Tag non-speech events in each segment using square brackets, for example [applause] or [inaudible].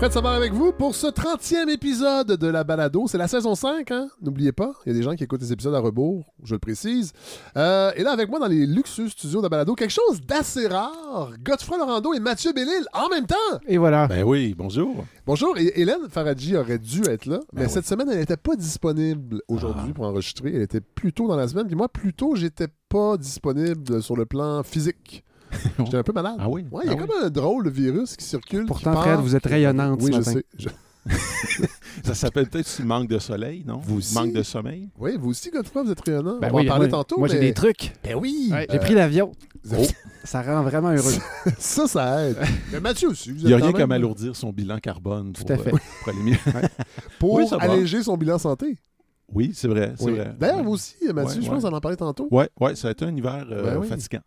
Fred Savard avec vous pour ce 30e épisode de la balado. C'est la saison 5, hein? N'oubliez pas, il y a des gens qui écoutent les épisodes à rebours, je le précise. Euh, et là, avec moi dans les luxueux studios de la balado, quelque chose d'assez rare. Godefroy Laurando et Mathieu Bellil en même temps. Et voilà. Ben oui, bonjour. Bonjour, et Hélène Faradji aurait dû être là, mais Ben oui. cette semaine, elle n'était pas disponible aujourd'hui pour enregistrer. Elle était plus tôt dans la semaine, puis moi, plus tôt, j'étais pas disponible sur le plan physique. [laughs] J'étais un peu malade. Ah oui? Ouais, il y a Ah oui. comme un drôle de virus qui circule. Pourtant, qui part. Fred, vous êtes rayonnante Oui, ce je matin. sais. Je- [laughs] Ça s'appelle peut-être aussi manque de soleil, non? Vous aussi? Manque de sommeil? Oui, vous aussi, Godefroy, vous êtes rayonnant. Ben On va oui, en parler moi- tantôt. Moi, j'ai des trucs. Ben oui! Ouais, Euh, J'ai pris l'avion. oh, Ça rend vraiment heureux. [laughs] ça, ça aide. Mais Mathieu aussi. vous Il n'y a rien quand comme même- alourdir son bilan carbone pour, Tout à fait. euh, pour aller mieux. Pour Oui, ça va. alléger son bilan santé. Oui, c'est vrai, c'est Oui. vrai. D'ailleurs, vous aussi, Mathieu, Ouais, je pense ouais. qu'on en parlait tantôt. Ouais, ouais, ça a été un hiver euh, Ben oui. fatigant.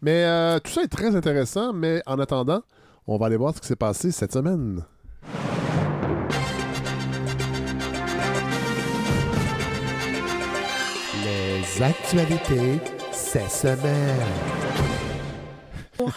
Mais euh, tout ça est très intéressant, mais en attendant, on va aller voir ce qui s'est passé cette semaine. Les actualités cette semaine.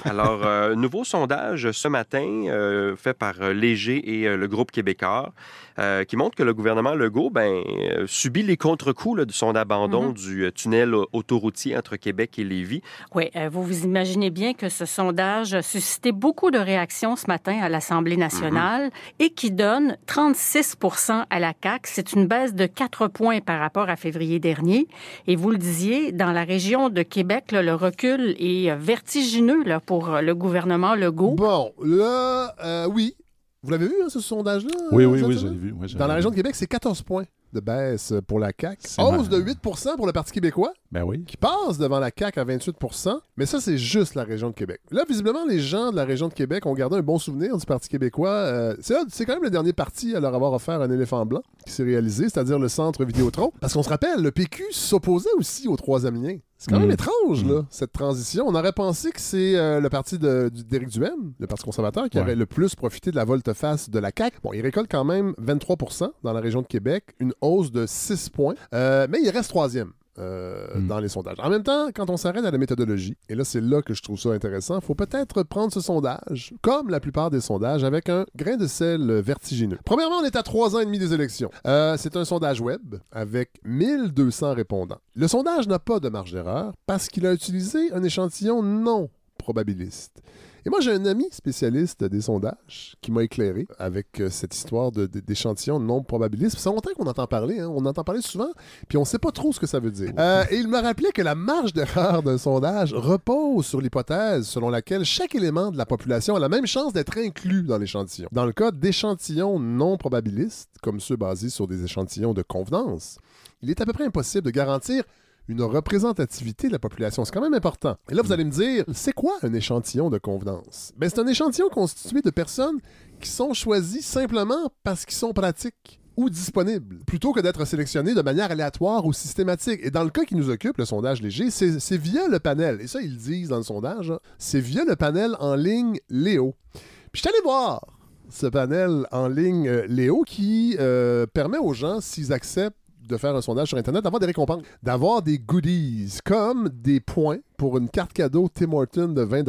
Alors, euh, nouveau sondage ce matin euh, fait par Léger et euh, le groupe québécois euh, qui montre que le gouvernement Legault ben, euh, subit les contre-coups de son abandon Mhm. du euh, tunnel autoroutier entre Québec et Lévis. Oui, euh, vous vous imaginez bien que ce sondage a suscité beaucoup de réactions ce matin à l'Assemblée nationale et qui donne 36% à la CAQ. C'est une baisse de 4 points par rapport à février dernier. Et vous le disiez, dans la région de Québec, là, le recul est vertigineux là, pour le gouvernement Legault. Bon, là, euh, oui. Vous l'avez vu, hein, ce sondage-là? Oui, oui, oui, l'ai vu. Dans la région de Québec, c'est 14 points de baisse pour la CAQ. Hausse de 8 pour le Parti québécois, Ben oui. qui passe devant la CAQ à 28% Mais ça, c'est juste la région de Québec. Là, visiblement, les gens de la région de Québec ont gardé un bon souvenir du Parti québécois. Euh, c'est c'est quand même le dernier parti à leur avoir offert un éléphant blanc qui s'est réalisé, c'est-à-dire le centre Vidéotron. Parce qu'on se rappelle, le PQ s'opposait aussi au troisième lien. C'est quand même Mm. étrange, là, cette transition. On aurait pensé que c'est euh, le parti d'Éric Duhem, le Parti conservateur, qui Ouais. aurait le plus profité de la volte-face de la CAQ. Bon, il récolte quand même 23% dans la région de Québec, une hausse de 6 points, Euh, mais il reste troisième. Euh, Mm. dans les sondages. En même temps, quand on s'arrête à la méthodologie, et là c'est là que je trouve ça intéressant, faut peut-être prendre ce sondage, comme la plupart des sondages, avec un grain de sel vertigineux. Premièrement, on est à trois ans et demi des élections. Euh, c'est un sondage web avec 1200 répondants. Le sondage n'a pas de marge d'erreur parce qu'il a utilisé un échantillon non probabiliste. Et moi, j'ai un ami spécialiste des sondages qui m'a éclairé avec euh, cette histoire de- de- d'échantillon non probabiliste. Ça fait longtemps qu'on entend parler, hein. on entend parler souvent, puis on sait pas trop ce que ça veut dire. Euh, et il me rappelait que la marge d'erreur d'un sondage repose sur l'hypothèse selon laquelle chaque élément de la population a la même chance d'être inclus dans l'échantillon. Dans le cas d'échantillons non probabilistes, comme ceux basés sur des échantillons de convenance, il est à peu près impossible de garantir une représentativité de la population. C'est quand même important. Et là, vous allez me dire, c'est quoi un échantillon de convenance? Ben, c'est un échantillon constitué de personnes qui sont choisies simplement parce qu'ils sont pratiques ou disponibles, plutôt que d'être sélectionnés de manière aléatoire ou systématique. Et dans le cas qui nous occupe, le sondage léger, c'est via le panel, et ça, ils disent dans le sondage, hein, c'est via le panel en ligne Léo. Puis je suis allé voir ce panel en ligne euh, Léo qui euh, permet aux gens, s'ils acceptent de faire un sondage sur Internet, d'avoir des récompenses, d'avoir des goodies, comme des points pour une carte cadeau Tim Horton de 20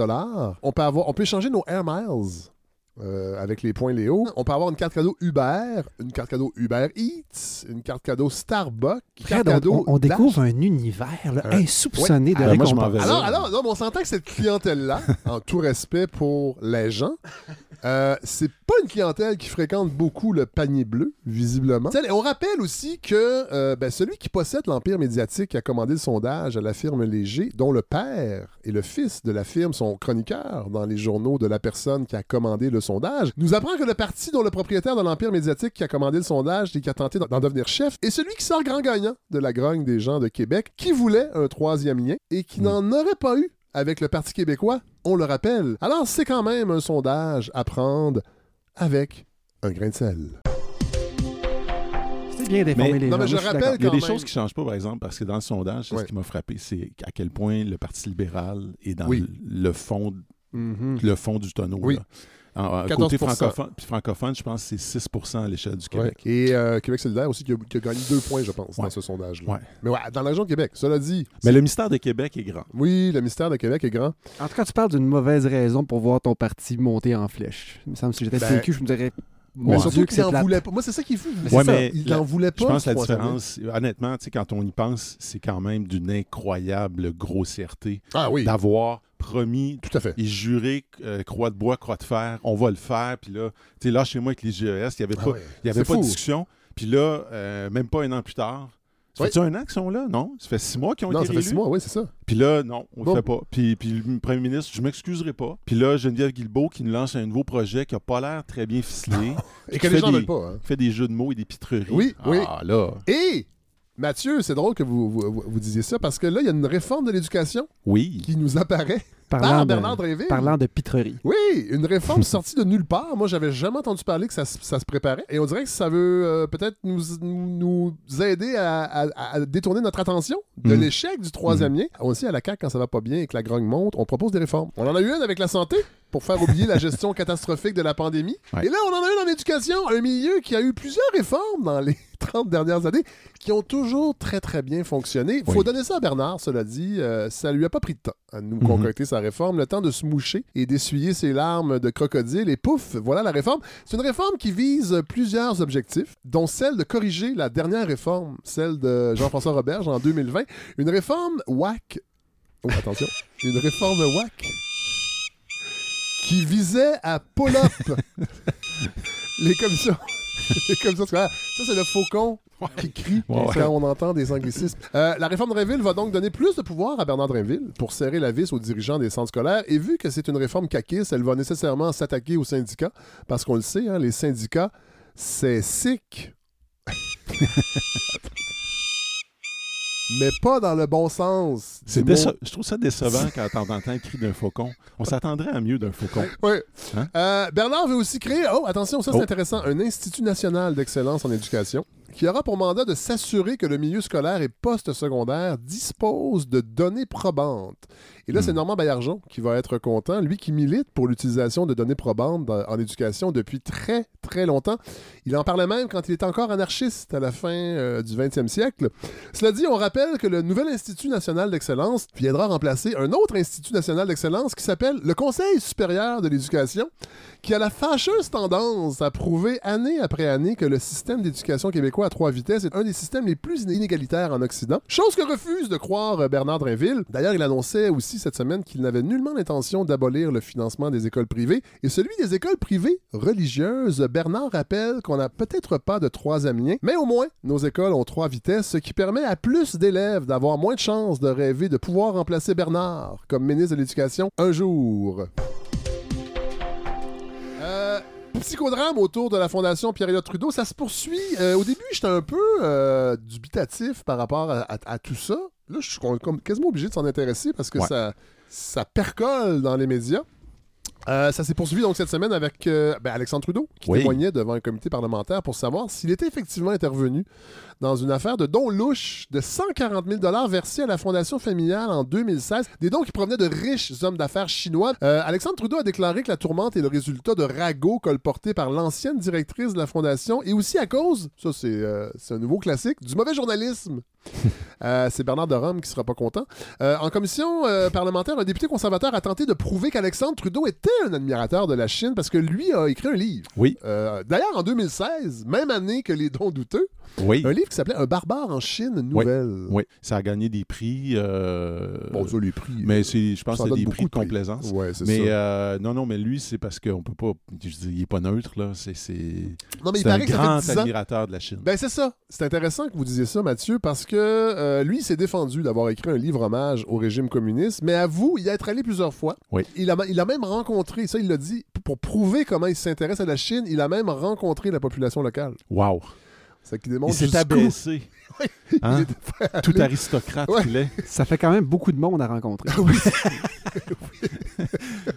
On on peut échanger nos Air Miles. Euh, avec les points Léo. On peut avoir une carte cadeau Uber, une carte cadeau Uber Eats, une carte cadeau Starbucks, une carte Fred, cadeau on- découvre un univers là, insoupçonné de Alors, moi, je. Alors, alors, non, on s'entend que cette clientèle-là, en tout respect pour les gens, euh, c'est pas une clientèle qui fréquente beaucoup le panier bleu, visiblement. On rappelle aussi que euh, ben, celui qui possède l'empire médiatique qui a commandé le sondage à la firme Léger, dont le père et le fils de la firme sont chroniqueurs dans les journaux de la personne qui a commandé le sondage, nous apprend que le parti dont le propriétaire de l'empire médiatique qui a commandé le sondage et qui a tenté d'en devenir chef est celui qui sort grand gagnant de la grogne des gens de Québec, qui voulait un troisième lien et qui n'en aurait pas eu avec le Parti québécois, on le rappelle. Alors c'est quand même un sondage à prendre avec un grain de sel. C'est bien Mais- les non, gens. mais je rappelle. Il y a des même. choses qui ne changent pas, par exemple, parce que dans le sondage, c'est Ouais. ce qui m'a frappé, c'est à quel point le Parti libéral est dans Oui. le, le fond, Mhm. le fond du tonneau. Oui. là. En, en 14%. côté francophone, puis francophone, je pense que c'est 6 à l'échelle du Ouais. Québec. Et euh, Québec solidaire aussi, qui a, qui a gagné deux points, je pense, dans ce sondage-là. Ouais. Mais ouais, dans la région de Québec, cela dit. Mais le mystère de Québec est grand. Oui, le mystère de Québec est grand. En tout cas, tu parles d'une mauvaise raison pour voir ton parti monter en flèche. Il me semble que si j'étais Ben, je me dirais. Mais Mon surtout Dieu, que qu'il c'est n'en voulait pas. Moi, c'est ça qui est fou. Mais Ouais, il la- n'en voulait pas. Je pense que la différence, honnêtement, tu sais, quand on y pense, c'est quand même d'une incroyable grossièreté Ah oui, d'avoir promis tout à fait. et juré euh, croix de bois, croix de fer, on va le faire. Puis là, tu sais, là, chez moi, avec les GES, il n'y avait Ah pas, ouais. il y avait C'est pas de discussion. Puis là, euh, même pas un an plus tard, ça Oui. fait un an qu'ils sont là? Non? Ça fait six mois qu'ils ont Non, été ça fait six mois, oui, c'est ça. Puis là, non, on Bon. le fait pas. Puis, puis le premier ministre, je m'excuserai pas. Puis là, Geneviève Guilbeault qui nous lance un nouveau projet qui a pas l'air très bien ficelé. [laughs] Et que les gens des- veulent pas. hein. fait des jeux de mots et des pitreries. Oui, oui. Ah, là. Et Mathieu, c'est drôle que vous, vous, vous- vous disiez ça parce que là, il y a une réforme de l'éducation Oui. qui nous apparaît par Parlant Bernard Drinville. parlant de pitrerie. Oui, une réforme [laughs] sortie de nulle part. Moi, j'avais jamais entendu parler que ça, se- ça se préparait. Et on dirait que ça veut euh, peut-être nous, nous, aider à, à- à détourner notre attention de Mhm. l'échec du troisième lien. On sait à la CAQ, quand ça va pas bien et que la grogne monte, on propose des réformes. On en a eu une avec la santé pour faire oublier la gestion [laughs] catastrophique de la pandémie. Ouais. Et là, on en a une en éducation, un milieu qui a eu plusieurs réformes dans les [laughs] 30 dernières années qui ont toujours très, très bien fonctionné. Il faut Oui. donner ça à Bernard, cela dit. euh, ça lui a pas pris de temps à nous Mhm. concocter sa réforme, le temps de se moucher et d'essuyer ses larmes de crocodile. Et pouf, voilà la réforme. C'est une réforme qui vise plusieurs objectifs, dont celle de corriger la dernière réforme, celle de Jean-François Roberge en 2020. Une réforme WAC. Oh, attention. [laughs] Une réforme WAC qui visait à pull-up [laughs] les commissions. [laughs] Les commissions scolaires. Ça, c'est le faucon qui crie Ouais, ouais. quand on entend des anglicismes. Euh, la réforme Drainville va donc donner plus de pouvoir à Bernard Drainville pour serrer la vis aux dirigeants des centres scolaires. Et vu que c'est une réforme caquiste, elle va nécessairement s'attaquer aux syndicats, parce qu'on le sait, hein, les syndicats, c'est sick. Mais pas dans le bon sens. C'est déce- Je trouve ça décevant quand on entend le cri d'un faucon. On s'attendrait à mieux d'un faucon. Oui. Hein? Euh, Bernard veut aussi créer, oh attention, ça c'est Oh. intéressant, un Institut national d'excellence en éducation qui aura pour mandat de s'assurer que le milieu scolaire et post-secondaire dispose de données probantes. Et là, Hmm. c'est Normand Baillargeon qui va être content, lui qui milite pour l'utilisation de données probantes dans- en éducation depuis très, très longtemps. Il en parlait même quand il était encore anarchiste à la fin euh, du 20e siècle. Cela dit, on rappelle que le nouvel Institut national d'excellence viendra remplacer un autre Institut national d'excellence qui s'appelle le Conseil supérieur de l'éducation, qui a la fâcheuse tendance à prouver année après année que le système d'éducation québécois à trois vitesses est un des systèmes les plus inégalitaires en Occident. Chose que refuse de croire Bernard Drinville. D'ailleurs, il annonçait aussi cette semaine qu'il n'avait nullement l'intention d'abolir le financement des écoles privées et celui des écoles privées religieuses. Bernard rappelle qu'on n'a peut-être pas de troisième lien, mais au moins, nos écoles ont trois vitesses, ce qui permet à plus d'élèves d'avoir moins de chances de rêver de pouvoir remplacer Bernard comme ministre de l'Éducation un jour. Euh, Psychodrame autour de la Fondation Pierre-Éliott Trudeau, ça se poursuit. Euh, au début, j'étais un peu euh, dubitatif par rapport à, tout ça. Là, je suis comme quasiment obligé de s'en intéresser parce que Ouais. ça, ça percole dans les médias. Euh, ça s'est poursuivi donc cette semaine avec euh, ben, Alexandre Trudeau, qui Oui. témoignait devant un comité parlementaire pour savoir s'il était effectivement intervenu dans une affaire de dons louches de 140 000 versés à la Fondation familiale en 2016. Des dons qui provenaient de riches hommes d'affaires chinois. Euh, Alexandre Trudeau a déclaré que la tourmente est le résultat de ragots colportés par l'ancienne directrice de la Fondation et aussi à cause, ça c'est euh, un nouveau classique, du mauvais journalisme. [laughs] Euh, c'est Bernard de Rome qui sera pas content. En commission parlementaire, un député conservateur a tenté de prouver qu'Alexandre Trudeau était un admirateur de la Chine parce que lui a écrit un livre. Oui. D'ailleurs, en 2016, même année que les dons douteux, Oui. un livre qui s'appelait Un barbare en Chine, nouvelle. Oui. Ça a gagné des prix. euh, Bon, ça, les prix. mais je pense que c'est des prix de prix. complaisance. Ouais, c'est Mais ça. euh, non, non, mais lui, c'est parce qu'on peut pas. Je dis, il est pas neutre, là. C'est, c'est, non, mais il c'est un ça grand fait 10 ans. admirateur de la Chine. Ben c'est ça. C'est intéressant que vous disiez ça, Mathieu, parce que euh, lui, il s'est défendu d'avoir écrit un livre hommage au régime communiste, mais avoue y être allé plusieurs fois. Oui. Il a, il a même rencontré, ça il l'a dit, pour prouver comment il s'intéresse à la Chine, il a même rencontré la population locale. Wow. Ça qui Il démontre s'est jusqu'où- abaissé. [laughs] [laughs] Oui. Hein? Tout aristocrate Ouais. qu'il est. Ça fait quand même beaucoup de monde à rencontrer. [laughs]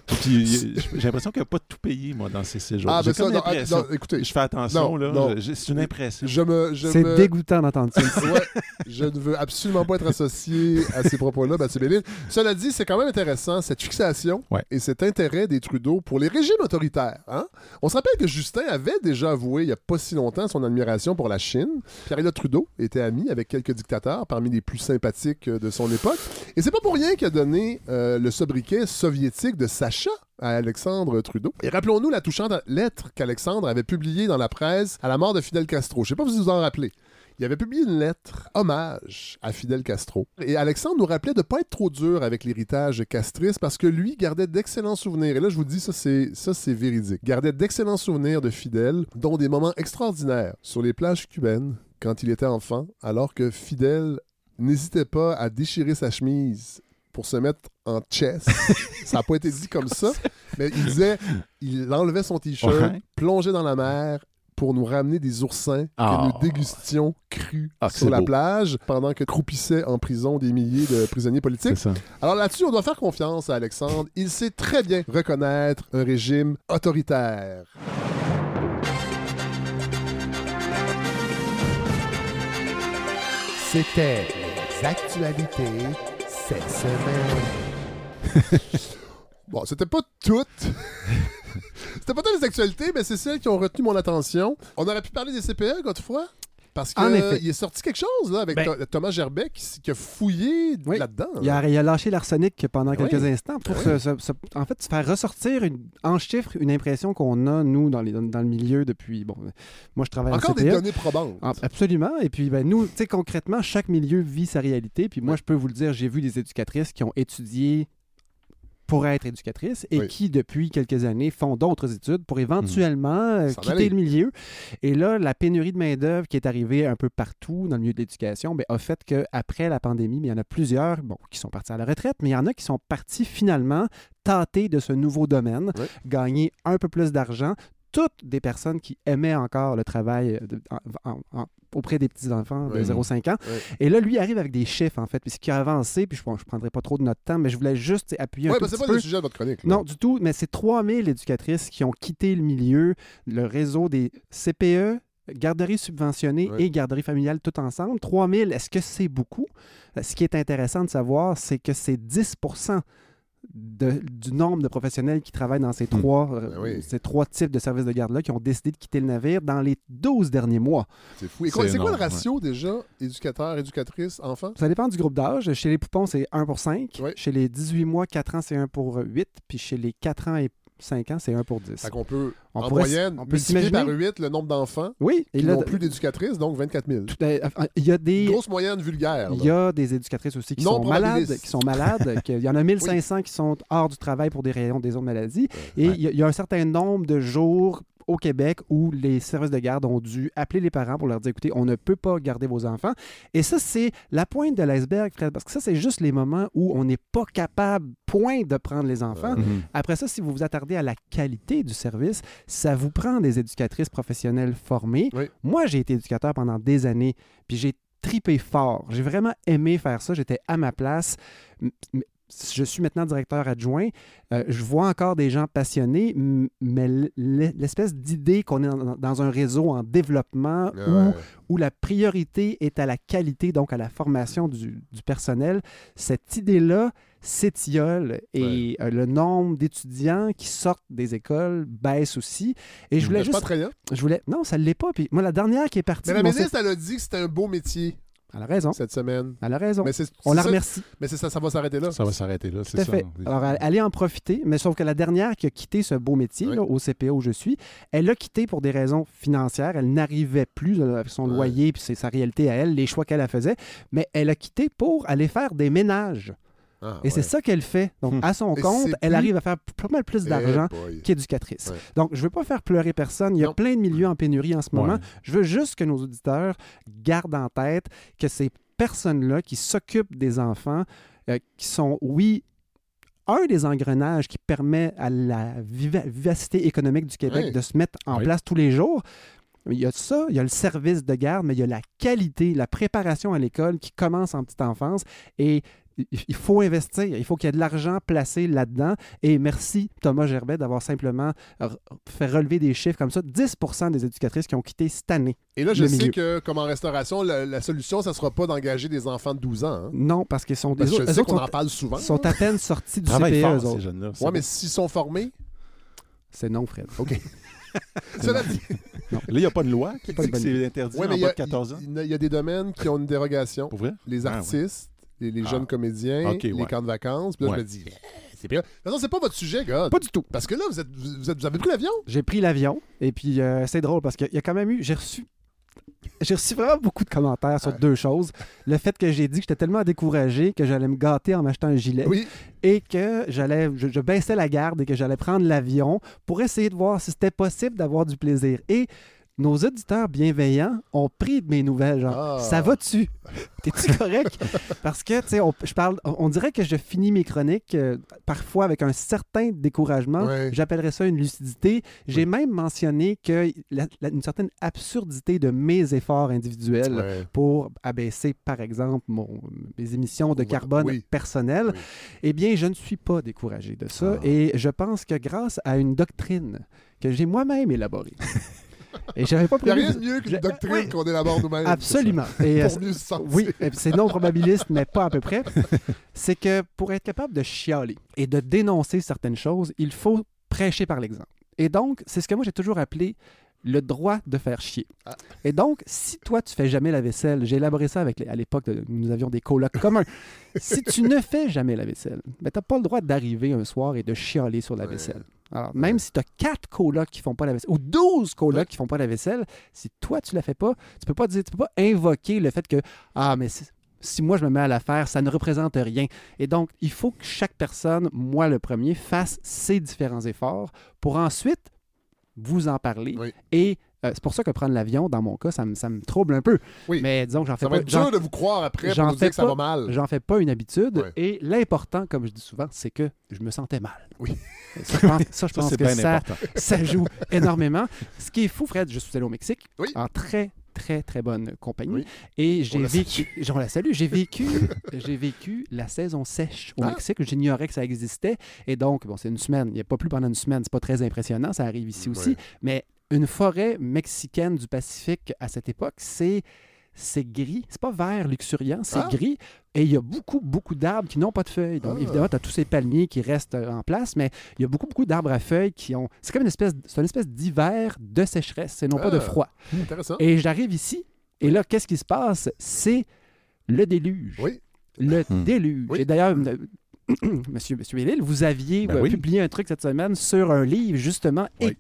Puis il- j'ai l'impression qu'il n'a pas tout payé, moi, dans ces séjours. Ah, mais ça, comme non, ah, non, écoutez, Je fais attention, Non, là. C'est une impression. je me. je C'est me- dégoûtant d'entendre ça. [laughs] Ouais, je ne veux absolument pas être associé à ces propos-là, Mathieu. Cela dit, c'est quand même intéressant, cette fixation Ouais. et cet intérêt des Trudeau pour les régimes autoritaires. hein. On se rappelle que Justin avait déjà avoué il n'y a pas si longtemps son admiration pour la Chine. Pierre-Éliott Trudeau était ami avec quelques dictateurs parmi les plus sympathiques de son époque. Et c'est pas pour rien qu'il a donné euh, le sobriquet soviétique de Sacha à Alexandre Trudeau. Et rappelons-nous la touchante lettre qu'Alexandre avait publiée dans la presse à la mort de Fidel Castro. Je sais pas si vous vous en rappelez. Il avait publié une lettre hommage à Fidel Castro. Et Alexandre nous rappelait de ne pas être trop dur avec l'héritage castriste parce que lui gardait d'excellents souvenirs. Et là, je vous dis, ça c'est, ça, c'est véridique. Gardait d'excellents souvenirs de Fidel, dont des moments extraordinaires sur les plages cubaines quand il était enfant, alors que Fidel n'hésitait pas à déchirer sa chemise pour se mettre en chess. [laughs] ça n'a pas été dit comme ça, mais il disait, il enlevait son t-shirt, Ouais. plongeait dans la mer pour nous ramener des oursins Ah. que nous dégustions crus Ah, sur la beau. plage pendant que croupissaient en prison des milliers de prisonniers politiques. Alors là-dessus, on doit faire confiance à Alexandre. Il sait très bien reconnaître un régime autoritaire. C'était les actualités cette semaine. [laughs] Bon, c'était pas toutes. [laughs] c'était pas toutes les actualités, mais c'est celles qui ont retenu mon attention. On aurait pu parler des CPE, Godefroy? Parce qu'il est sorti quelque chose là, avec Ben- Tho- Thomas Gerbet qui, a fouillé Oui. là-dedans. Il a, il a lâché l'arsenic pendant quelques oui. instants pour se, se- se- en fait, se faire ressortir une- en chiffres une impression qu'on a, nous, dans, les- dans- dans le milieu depuis... Bon, moi, je travaille Encore en des CPE. données probantes. Ah, absolument. Et puis, ben, nous, tu sais, concrètement, chaque milieu vit sa réalité. Puis moi, Oui. je peux vous le dire, j'ai vu des éducatrices qui ont étudié pour être éducatrices et Oui. qui, depuis quelques années, font d'autres études pour éventuellement euh, S'en quitter aller. le milieu. Et là, la pénurie de main-d'œuvre qui est arrivée un peu partout dans le milieu de l'éducation ben, a fait qu'après la pandémie, mais il y en a plusieurs bon, qui sont partis à la retraite, mais il y en a qui sont partis finalement tâter de ce nouveau domaine, Oui. gagner un peu plus d'argent. Toutes des personnes qui aimaient encore le travail de- en- en- en- auprès des petits-enfants de Oui. 0-5 ans. Oui. Et là, lui arrive avec des chiffres, en fait, puis ce qui a avancé, puis je ne prendrai pas trop de notre temps, mais je voulais juste appuyer un Ouais, tout ben, petit pas peu. le sujet de votre chronique. là. Non, du tout, mais c'est 3000 éducatrices qui ont quitté le milieu, le réseau des CPE, garderies subventionnées Oui. et garderies familiales tout ensemble. 3000, est-ce que c'est beaucoup? Euh, Ce qui est intéressant de savoir, c'est que c'est 10 de- du nombre de professionnels qui travaillent dans ces trois, euh, Ben oui. ces trois types de services de garde-là qui ont décidé de quitter le navire dans les 12 derniers mois. C'est fou. Et C'est c'est quoi le ratio déjà Éducateur, éducatrice, enfant? Ça dépend du groupe d'âge. Chez les poupons, c'est 1 pour 5. Oui. Chez les 18 mois, 4 ans, c'est 1 pour 8. Puis chez les 4 ans et 5 ans, c'est 1 pour 10. Fait qu'on peut, On en pourrait- moyenne, on peut multiplier par s'imaginer. 8 le nombre d'enfants Oui, et qui n'ont plus d'éducatrice, donc 24 000. tout à- enfin, il y a des... Grosse moyenne vulgaire. Il y a des éducatrices aussi qui Non sont malades, probabiliste. qui sont malades. [laughs] qu'il y en a 1500 qui sont hors du travail pour des raisons des autres maladies. Et il y, a- il y a un certain nombre de jours au Québec où les services de garde ont dû appeler les parents pour leur dire écoutez, on ne peut pas garder vos enfants. Et ça, c'est la pointe de l'iceberg, Fred, parce que ça, c'est juste les moments où on n'est pas capable, point, de prendre les enfants. Mhm. Après ça, si vous vous attardez à la qualité du service, ça vous prend des éducatrices professionnelles formées. Oui. Moi, j'ai été éducateur pendant des années, puis j'ai tripé fort. J'ai vraiment aimé faire ça. J'étais à ma place. Je suis maintenant directeur adjoint. Euh, je vois encore des gens passionnés, mais l'espèce d'idée qu'on est dans, dans un réseau en développement Ah où où la priorité est à la qualité, donc à la formation du, du personnel, cette idée-là s'étiole et euh, le nombre d'étudiants qui sortent des écoles baisse aussi. Et je voulais C'est pas juste... attrayant. Je voulais... Non, ça ne l'est pas. Puis moi, la dernière qui est partie... Mais la ministre, elle a dit que c'était un beau métier Elle a raison. cette semaine. Elle a raison. Mais c'est, On la ça- remercie. Mais c'est ça, ça va s'arrêter là. Ça va s'arrêter là, Tout c'est ça. fait. Alors, elle- allez en profiter, mais sauf que la dernière qui a quitté ce beau métier, Oui. là, au CPA où je suis, elle l'a quitté pour des raisons financières. Elle n'arrivait plus avec son loyer, puis c'est sa réalité à elle, les choix qu'elle a faisait, mais elle a quitté pour aller faire des ménages. Ah, Et c'est ça qu'elle fait. Donc, Hmm. à son Et compte, elle plus- arrive à faire pas mal plus Eh d'argent qu'éducatrice. Ouais. Donc, je ne veux pas faire pleurer personne. Il y a Non. plein de milieux en pénurie en ce moment. Ouais. Je veux juste que nos auditeurs gardent en tête que ces personnes-là qui s'occupent des enfants, euh, qui sont, oui, un des engrenages qui permet à la viva- vivacité économique du Québec de se mettre en place tous les jours, Il y a ça, il y a le service de garde, mais il y a la qualité, la préparation à l'école qui commence en petite enfance. Et il- faut investir, il faut qu'il y ait de l'argent placé là-dedans. Et merci Thomas Gerbet d'avoir simplement fait relever des chiffres comme ça. 10% des éducatrices qui ont quitté cette année. Et là, je sais milieu. que, comme en restauration, la, la solution, ça sera pas d'engager des enfants de 12 ans. hein. Non, parce qu'ils sont, que autres- je sais qu'on sont, en parle souvent. sont à peine sortis du CPE, fort, eux ces jeunes-là. Ouais, mais s'ils sont formés, C'est non, Fred. [laughs] cela dit. Là, il n'y a pas de loi qui dit que c'est interdit Ouais, mais en il y, bas a- de 14 ans. il- il y a des domaines qui ont une dérogation. Pour vrai? Les Ah, ouais. artistes, les, les Ah. jeunes comédiens, les ouais. camps de vacances. Puis là, Ouais. je me dis, Eh, c'est bien. De toute façon, c'est pas votre sujet, gars. Pas du tout. Parce que là, vous, êtes, vous, êtes- vous avez pris l'avion? J'ai pris l'avion et puis euh, c'est drôle parce qu'il y a quand même eu, j'ai reçu, j'ai reçu vraiment beaucoup de commentaires sur Ouais. deux choses. Le fait que j'ai dit que j'étais tellement découragé que j'allais me gâter en m'achetant un gilet Oui. et que j'allais, je, je baissais la garde et que j'allais prendre l'avion pour essayer de voir si c'était possible d'avoir du plaisir. Et nos auditeurs bienveillants ont pris de mes nouvelles, genre, Ah. ça va-tu? [laughs] T'es-tu correct? Parce que, tu sais, on, je parle, on dirait que je finis mes chroniques euh, parfois avec un certain découragement. J'appellerais ça une lucidité. J'ai même mentionné que la- la- une certaine absurdité de mes efforts individuels pour abaisser, par exemple, mon- mes émissions de carbone personnelles, eh bien, je ne suis pas découragé de ça. Ah. Et je pense que grâce à une doctrine que j'ai moi-même élaborée, [laughs] et j'avais pas Il n'y a rien de mieux qu'une doctrine oui. qu'on élabore nous-mêmes. Absolument. Et, euh, Pour mieux se sentir. oui, c'est non probabiliste, mais pas à peu près. C'est que pour être capable de chialer et de dénoncer certaines choses, il faut prêcher par l'exemple. Et donc, c'est ce que moi j'ai toujours appelé le droit de faire chier. Ah. Et donc, si toi, tu fais jamais la vaisselle, j'ai élaboré ça avec les- à l'époque, nous avions des colocs communs. [laughs] si tu ne fais jamais la vaisselle, ben, tu n'as pas le droit d'arriver un soir et de chialer sur la Ouais. vaisselle. Alors, même si tu as quatre colocs qui font pas la vaisselle, ou 12 colocs Ouais. qui font pas la vaisselle, si toi, tu la fais pas, tu peux pas dire, tu peux pas invoquer le fait que, ah, mais si, si moi je me mets à la faire, ça ne représente rien. Et donc, il faut que chaque personne, moi le premier, fasse ses différents efforts pour ensuite vous en parler. Oui. Et euh, c'est pour ça que prendre l'avion, dans mon cas, ça me, ça me trouble un peu. Oui. Mais disons que j'en fais Ça va pas. être j'en- dur de vous croire après pour j'en nous fais dire que ça pas- va mal. J'en fais pas une habitude. Et l'important, comme je dis souvent, c'est que je me sentais mal. Oui. Ça, je pense, ça, je Ça, pense c'est que ça, ça joue énormément. Ce qui est fou, Fred, je suis allé au Mexique Oui. en très, très, très bonne compagnie. Oui. Et j'ai vécu, j'en la salue, j'ai vécu, [laughs] j'ai vécu la saison sèche au Ah. Mexique. J'ignorais que ça existait. Et donc, bon, c'est une semaine. Il n'y a pas plus pendant une semaine. C'est pas très impressionnant. Ça arrive ici aussi. Mais une forêt mexicaine du Pacifique à cette époque, c'est c'est gris. C'est pas vert luxuriant, c'est Ah. gris. Et il y a beaucoup, beaucoup d'arbres qui n'ont pas de feuilles. Donc, Ah. évidemment, tu as tous ces palmiers qui restent euh, en place, mais il y a beaucoup, beaucoup d'arbres à feuilles qui ont. C'est comme une espèce, c'est une espèce d'hiver de sécheresse, et non pas de Ah. froid. Intéressant. Et j'arrive ici, et là, qu'est-ce qui se passe? C'est le déluge. Oui. Le Hmm. déluge. Oui. Et d'ailleurs, [clears throat] monsieur, monsieur vous aviez Ben euh, oui. publié un truc cette semaine sur un livre, justement, Oui.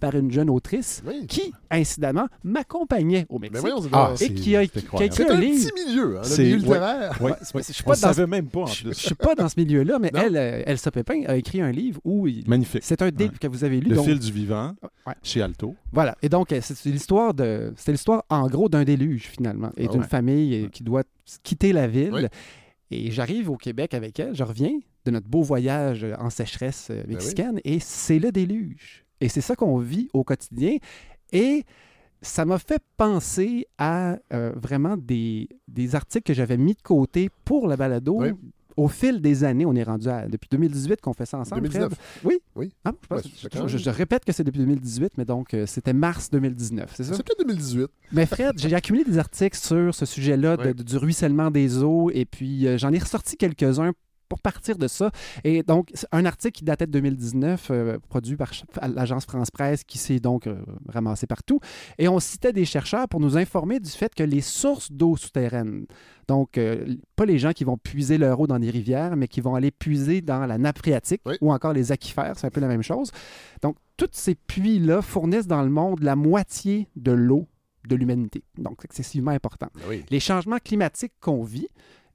Par une jeune autrice Oui. qui, incidemment, m'accompagnaient au Mais Mexique. voyons, c'est Ah, et qui a, qui a écrit un un livre. petit milieu, hein, le milieu littéraire. Ouais, c'est- ouais. je On ne dans- savait même pas, en Je plus. je suis pas dans ce milieu-là, mais Non. elle, euh, Elsa Pépin a écrit un livre où il- Magnifique. c'est un dé Ouais. que vous avez lu. Le donc- fil du vivant, Ouais. chez Alto. Voilà. Et donc, euh, c'est l'histoire de. C'est l'histoire, en gros, d'un déluge, finalement. Et Ah d'une ouais. famille euh, qui doit quitter la ville. Oui. Et j'arrive au Québec avec elle. Je reviens de notre beau voyage en sécheresse Ben oui. mexicaine. Et c'est le déluge. Et c'est ça qu'on vit au quotidien. Et ça m'a fait penser à euh, vraiment des, des articles que j'avais mis de côté pour la balado. Oui. Au fil des années, on est rendu à. Depuis 2018 qu'on fait ça ensemble. 2019. Fred. Oui. Oui. Ah, je, pense- Ouais, je- c'est quand je- même. je répète que c'est depuis 2018, mais donc euh, c'était mars 2019, c'est ça? C'est peut-être 2018. Mais Fred, j'ai accumulé des articles sur ce sujet-là, de- Ouais. de- du ruissellement des eaux, et puis euh, j'en ai ressorti quelques-uns pour partir de ça. Et donc, un article qui datait de 2019, euh, produit par l'agence France-Presse, qui s'est donc euh, ramassé partout. Et on citait des chercheurs pour nous informer du fait que les sources d'eau souterraine, donc euh, pas les gens qui vont puiser leur eau dans des rivières, mais qui vont aller puiser dans la nappe phréatique Oui. ou encore les aquifères, c'est un peu la même chose. Donc, tous ces puits-là fournissent dans le monde la moitié de l'eau de l'humanité. Donc, c'est excessivement important. Ben oui. Les changements climatiques qu'on vit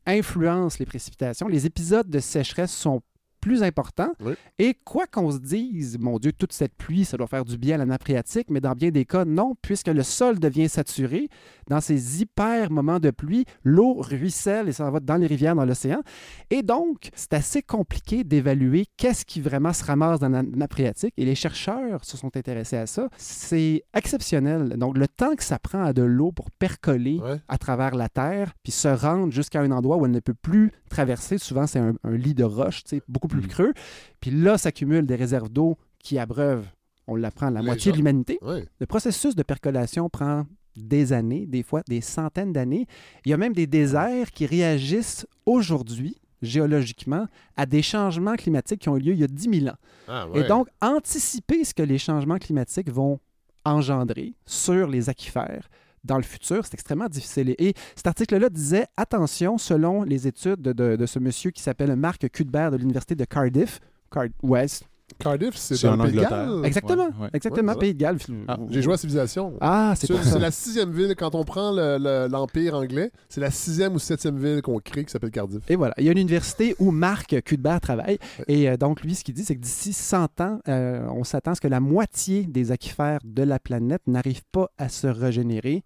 influencent les précipitations. Les épisodes de sécheresse sont plus important. Oui. Et quoi qu'on se dise, mon Dieu, toute cette pluie, ça doit faire du bien à la nappe phréatique, mais dans bien des cas, non, puisque le sol devient saturé. Dans ces hyper moments de pluie, l'eau ruisselle et s'en va dans les rivières, dans l'océan. Et donc, c'est assez compliqué d'évaluer qu'est-ce qui vraiment se ramasse dans la nappe phréatique. Et les chercheurs se sont intéressés à ça. C'est exceptionnel. Donc, le temps que ça prend à de l'eau pour percoler Ouais. à travers la terre, puis se rendre jusqu'à un endroit où elle ne peut plus traverser. Souvent, c'est un, un lit de roche, beaucoup plus Mm. creux. Puis là, s'accumulent des réserves d'eau qui abreuvent, on l'apprend, la Les moitié de l'humanité. Le processus de percolation prend des années, des fois des centaines d'années. Il y a même des déserts qui réagissent aujourd'hui, géologiquement, à des changements climatiques qui ont eu lieu il y a 10 000 ans. Ah, Et donc, anticiper ce que les changements climatiques vont engendrer sur les aquifères dans le futur, c'est extrêmement difficile. Et cet article-là disait, attention, selon les études de, de- de ce monsieur qui s'appelle Marc Cuthbert de l'Université de Cardiff, Card West, Cardiff, c'est en Pays de. Galles. exactement, ouais. exactement, Ouais, Pays de Galles. Ah, J'ai joué à Civilisation. Ah, c'est C'est la sixième ville, quand on prend le- le- l'Empire anglais, c'est la sixième ou septième ville qu'on crée qui s'appelle Cardiff. Et voilà, il y a une université où Marc Cuthbert travaille. Et euh, donc, lui, ce qu'il dit, c'est que d'ici 100 ans, euh, on s'attend à ce que la moitié des aquifères de la planète n'arrivent pas à se régénérer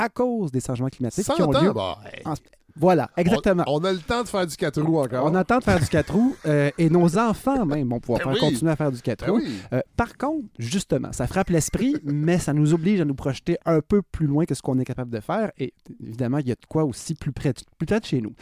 à cause des changements climatiques 100 qui ont ans, lieu. bah, Voilà, exactement. On, on a le temps de faire du 4 roues encore. On attend de faire du 4 roues euh, et nos enfants même vont pouvoir Ben faire- oui. continuer à faire du 4 Ben roues. oui. Euh, par contre, justement, ça frappe l'esprit, mais ça nous oblige à nous projeter un peu plus loin que ce qu'on est capable de faire. Et évidemment, il y a de quoi aussi plus près, de- plus près de chez nous.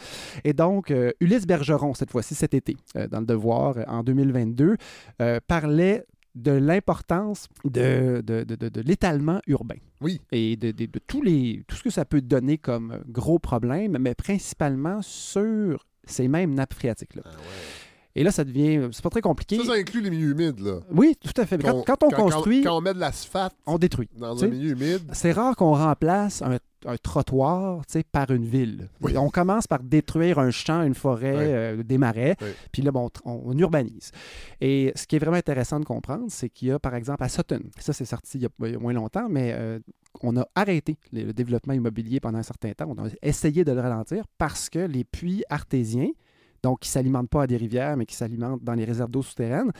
Et donc, euh, Ulysse Bergeron, cette fois-ci, cet été, euh, dans Le Devoir, en 2022, euh, parlait de l'importance de, de, de- de- l'étalement urbain Oui. et de, tous les, tout ce que ça peut donner comme gros problème, mais principalement sur ces mêmes nappes phréatiques-là. Ah ouais. Et là, ça devient... C'est pas très compliqué. Ça, ça inclut les milieux humides. Là. Oui, tout à fait. Quand, quand on construit, Quand, on met de l'asphalte on détruit. dans un milieu humide, C'est rare qu'on remplace un, un trottoir tu sais, par une ville. Oui. On commence par détruire un champ, une forêt, euh, des marais, puis là, bon, on, on urbanise. Et ce qui est vraiment intéressant de comprendre, c'est qu'il y a, par exemple, à Sutton, ça c'est sorti il y a, il y a moins longtemps, mais euh, on a arrêté le, le développement immobilier pendant un certain temps. On a essayé de le ralentir parce que les puits artésiens, donc qui ne s'alimentent pas à des rivières, mais qui s'alimentent dans les réserves d'eau souterraines,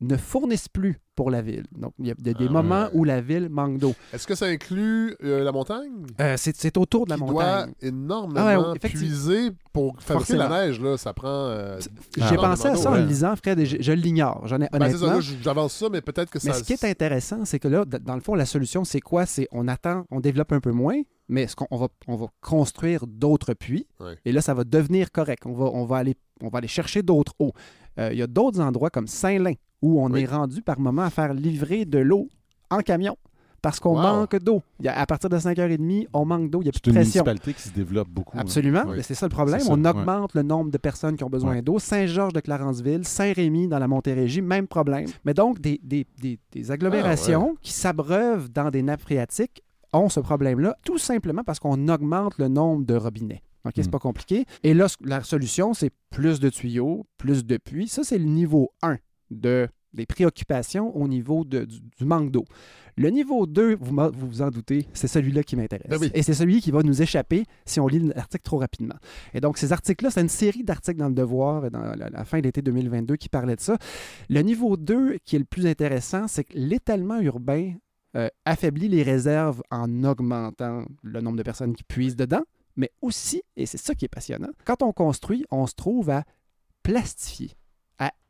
ne fournissent plus pour la ville. Donc, il y a, des Ah moments où la ville manque d'eau. est-ce que ça inclut euh, la montagne? Euh, c'est autour de la qui montagne. doit énormément Ah ouais, puiser pour fabriquer Forcément. la neige. Là, ça prend. euh, J'ai pensé à ça en ouais. lisant, Fred, et je, je l'ignore. J'en ai Ben, honnêtement. là, j'avance ça, mais peut-être que mais ça. ce qui est intéressant, c'est que là, dans le fond, la solution, c'est quoi? C'est on attend, on développe un peu moins, mais ce qu'on on va, on va construire d'autres puits. Et là, ça va devenir correct. On va, on va, aller, on va aller chercher d'autres eaux. Euh, Il y a d'autres endroits comme Saint-Lin où on Oui. est rendu par moment à faire livrer de l'eau en camion parce qu'on Wow. manque d'eau. À partir de 5h30, on manque d'eau, il n'y a plus C'est de une pression. municipalité qui se développe beaucoup. hein. Absolument, Oui. mais c'est ça le problème. C'est ça, on ouais. augmente le nombre de personnes qui ont besoin Ouais. d'eau. Saint-Georges de Clarenceville, Saint-Rémy dans la Montérégie, même problème. Mais donc, des, des- des- des agglomérations qui s'abreuvent dans des nappes phréatiques ont ce problème-là, tout simplement parce qu'on augmente le nombre de robinets. OK, c'est Mm. pas compliqué. Et là, la solution, c'est plus de tuyaux, plus de puits. Ça, c'est le niveau 1 de, des préoccupations au niveau de- du, du manque d'eau. Le niveau 2, vous vous vous en doutez, c'est celui-là qui m'intéresse. Ben oui. Et c'est celui qui va nous échapper si on lit l'article trop rapidement. Et donc, ces articles-là, c'est une série d'articles dans le Devoir dans la, la fin de l'été 2022 qui parlaient de ça. Le niveau 2, qui est le plus intéressant, c'est que l'étalement urbain euh, affaiblit les réserves en augmentant le nombre de personnes qui puisent dedans, mais aussi, et c'est ça qui est passionnant, quand on construit, on se trouve à plastifier,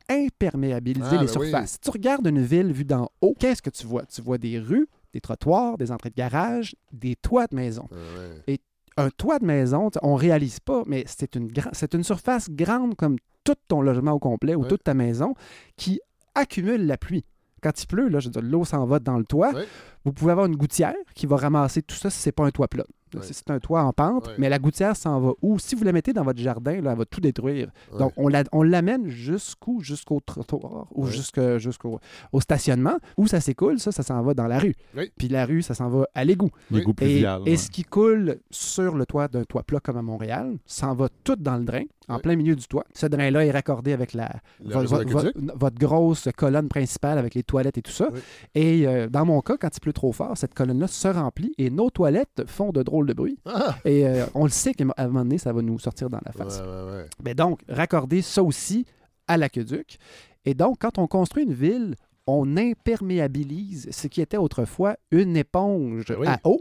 imperméabiliser Ah, les ben oui. surfaces. Si tu regardes une ville vue d'en haut, qu'est-ce que tu vois? Tu vois des rues, des trottoirs, des entrées de garage, des toits de maison. Euh, ouais. Un toit de maison, on réalise pas, mais c'est une, c'est une surface grande comme tout ton logement au complet ou Ouais. toute ta maison qui accumule la pluie. Quand il pleut, là, je veux dire, l'eau s'en va dans le toit. Ouais. Vous pouvez avoir une gouttière qui va ramasser tout ça si c'est pas un toit plat. C'est un toit en pente, Ouais. mais la gouttière s'en va où? Si vous la mettez dans votre jardin, là, elle va tout détruire. Ouais. Donc, on la- on l'amène jusqu'où? Jusqu'au trottoir ou jusqu'au au stationnement. Où ça s'écoule, ça, ça s'en va dans la rue. Puis la rue, ça s'en va à l'égout. L'égout Et, pluvial. et ouais. ce qui coule sur le toit d'un toit plat comme à Montréal s'en va tout dans le drain, en plein milieu du toit. Ce drain-là est raccordé avec la, vo- vo- vo- votre grosse colonne principale avec les toilettes et tout ça. Et euh, dans mon cas, quand il pleut trop fort, cette colonne-là se remplit et nos toilettes font de drôles de bruit. Ah! Et euh, on le sait qu'à un moment donné, ça va nous sortir dans la face. ouais, ouais. Mais donc, raccorder ça aussi à l'aqueduc. Et donc, quand on construit une ville, on imperméabilise ce qui était autrefois une éponge Ben oui. à eau.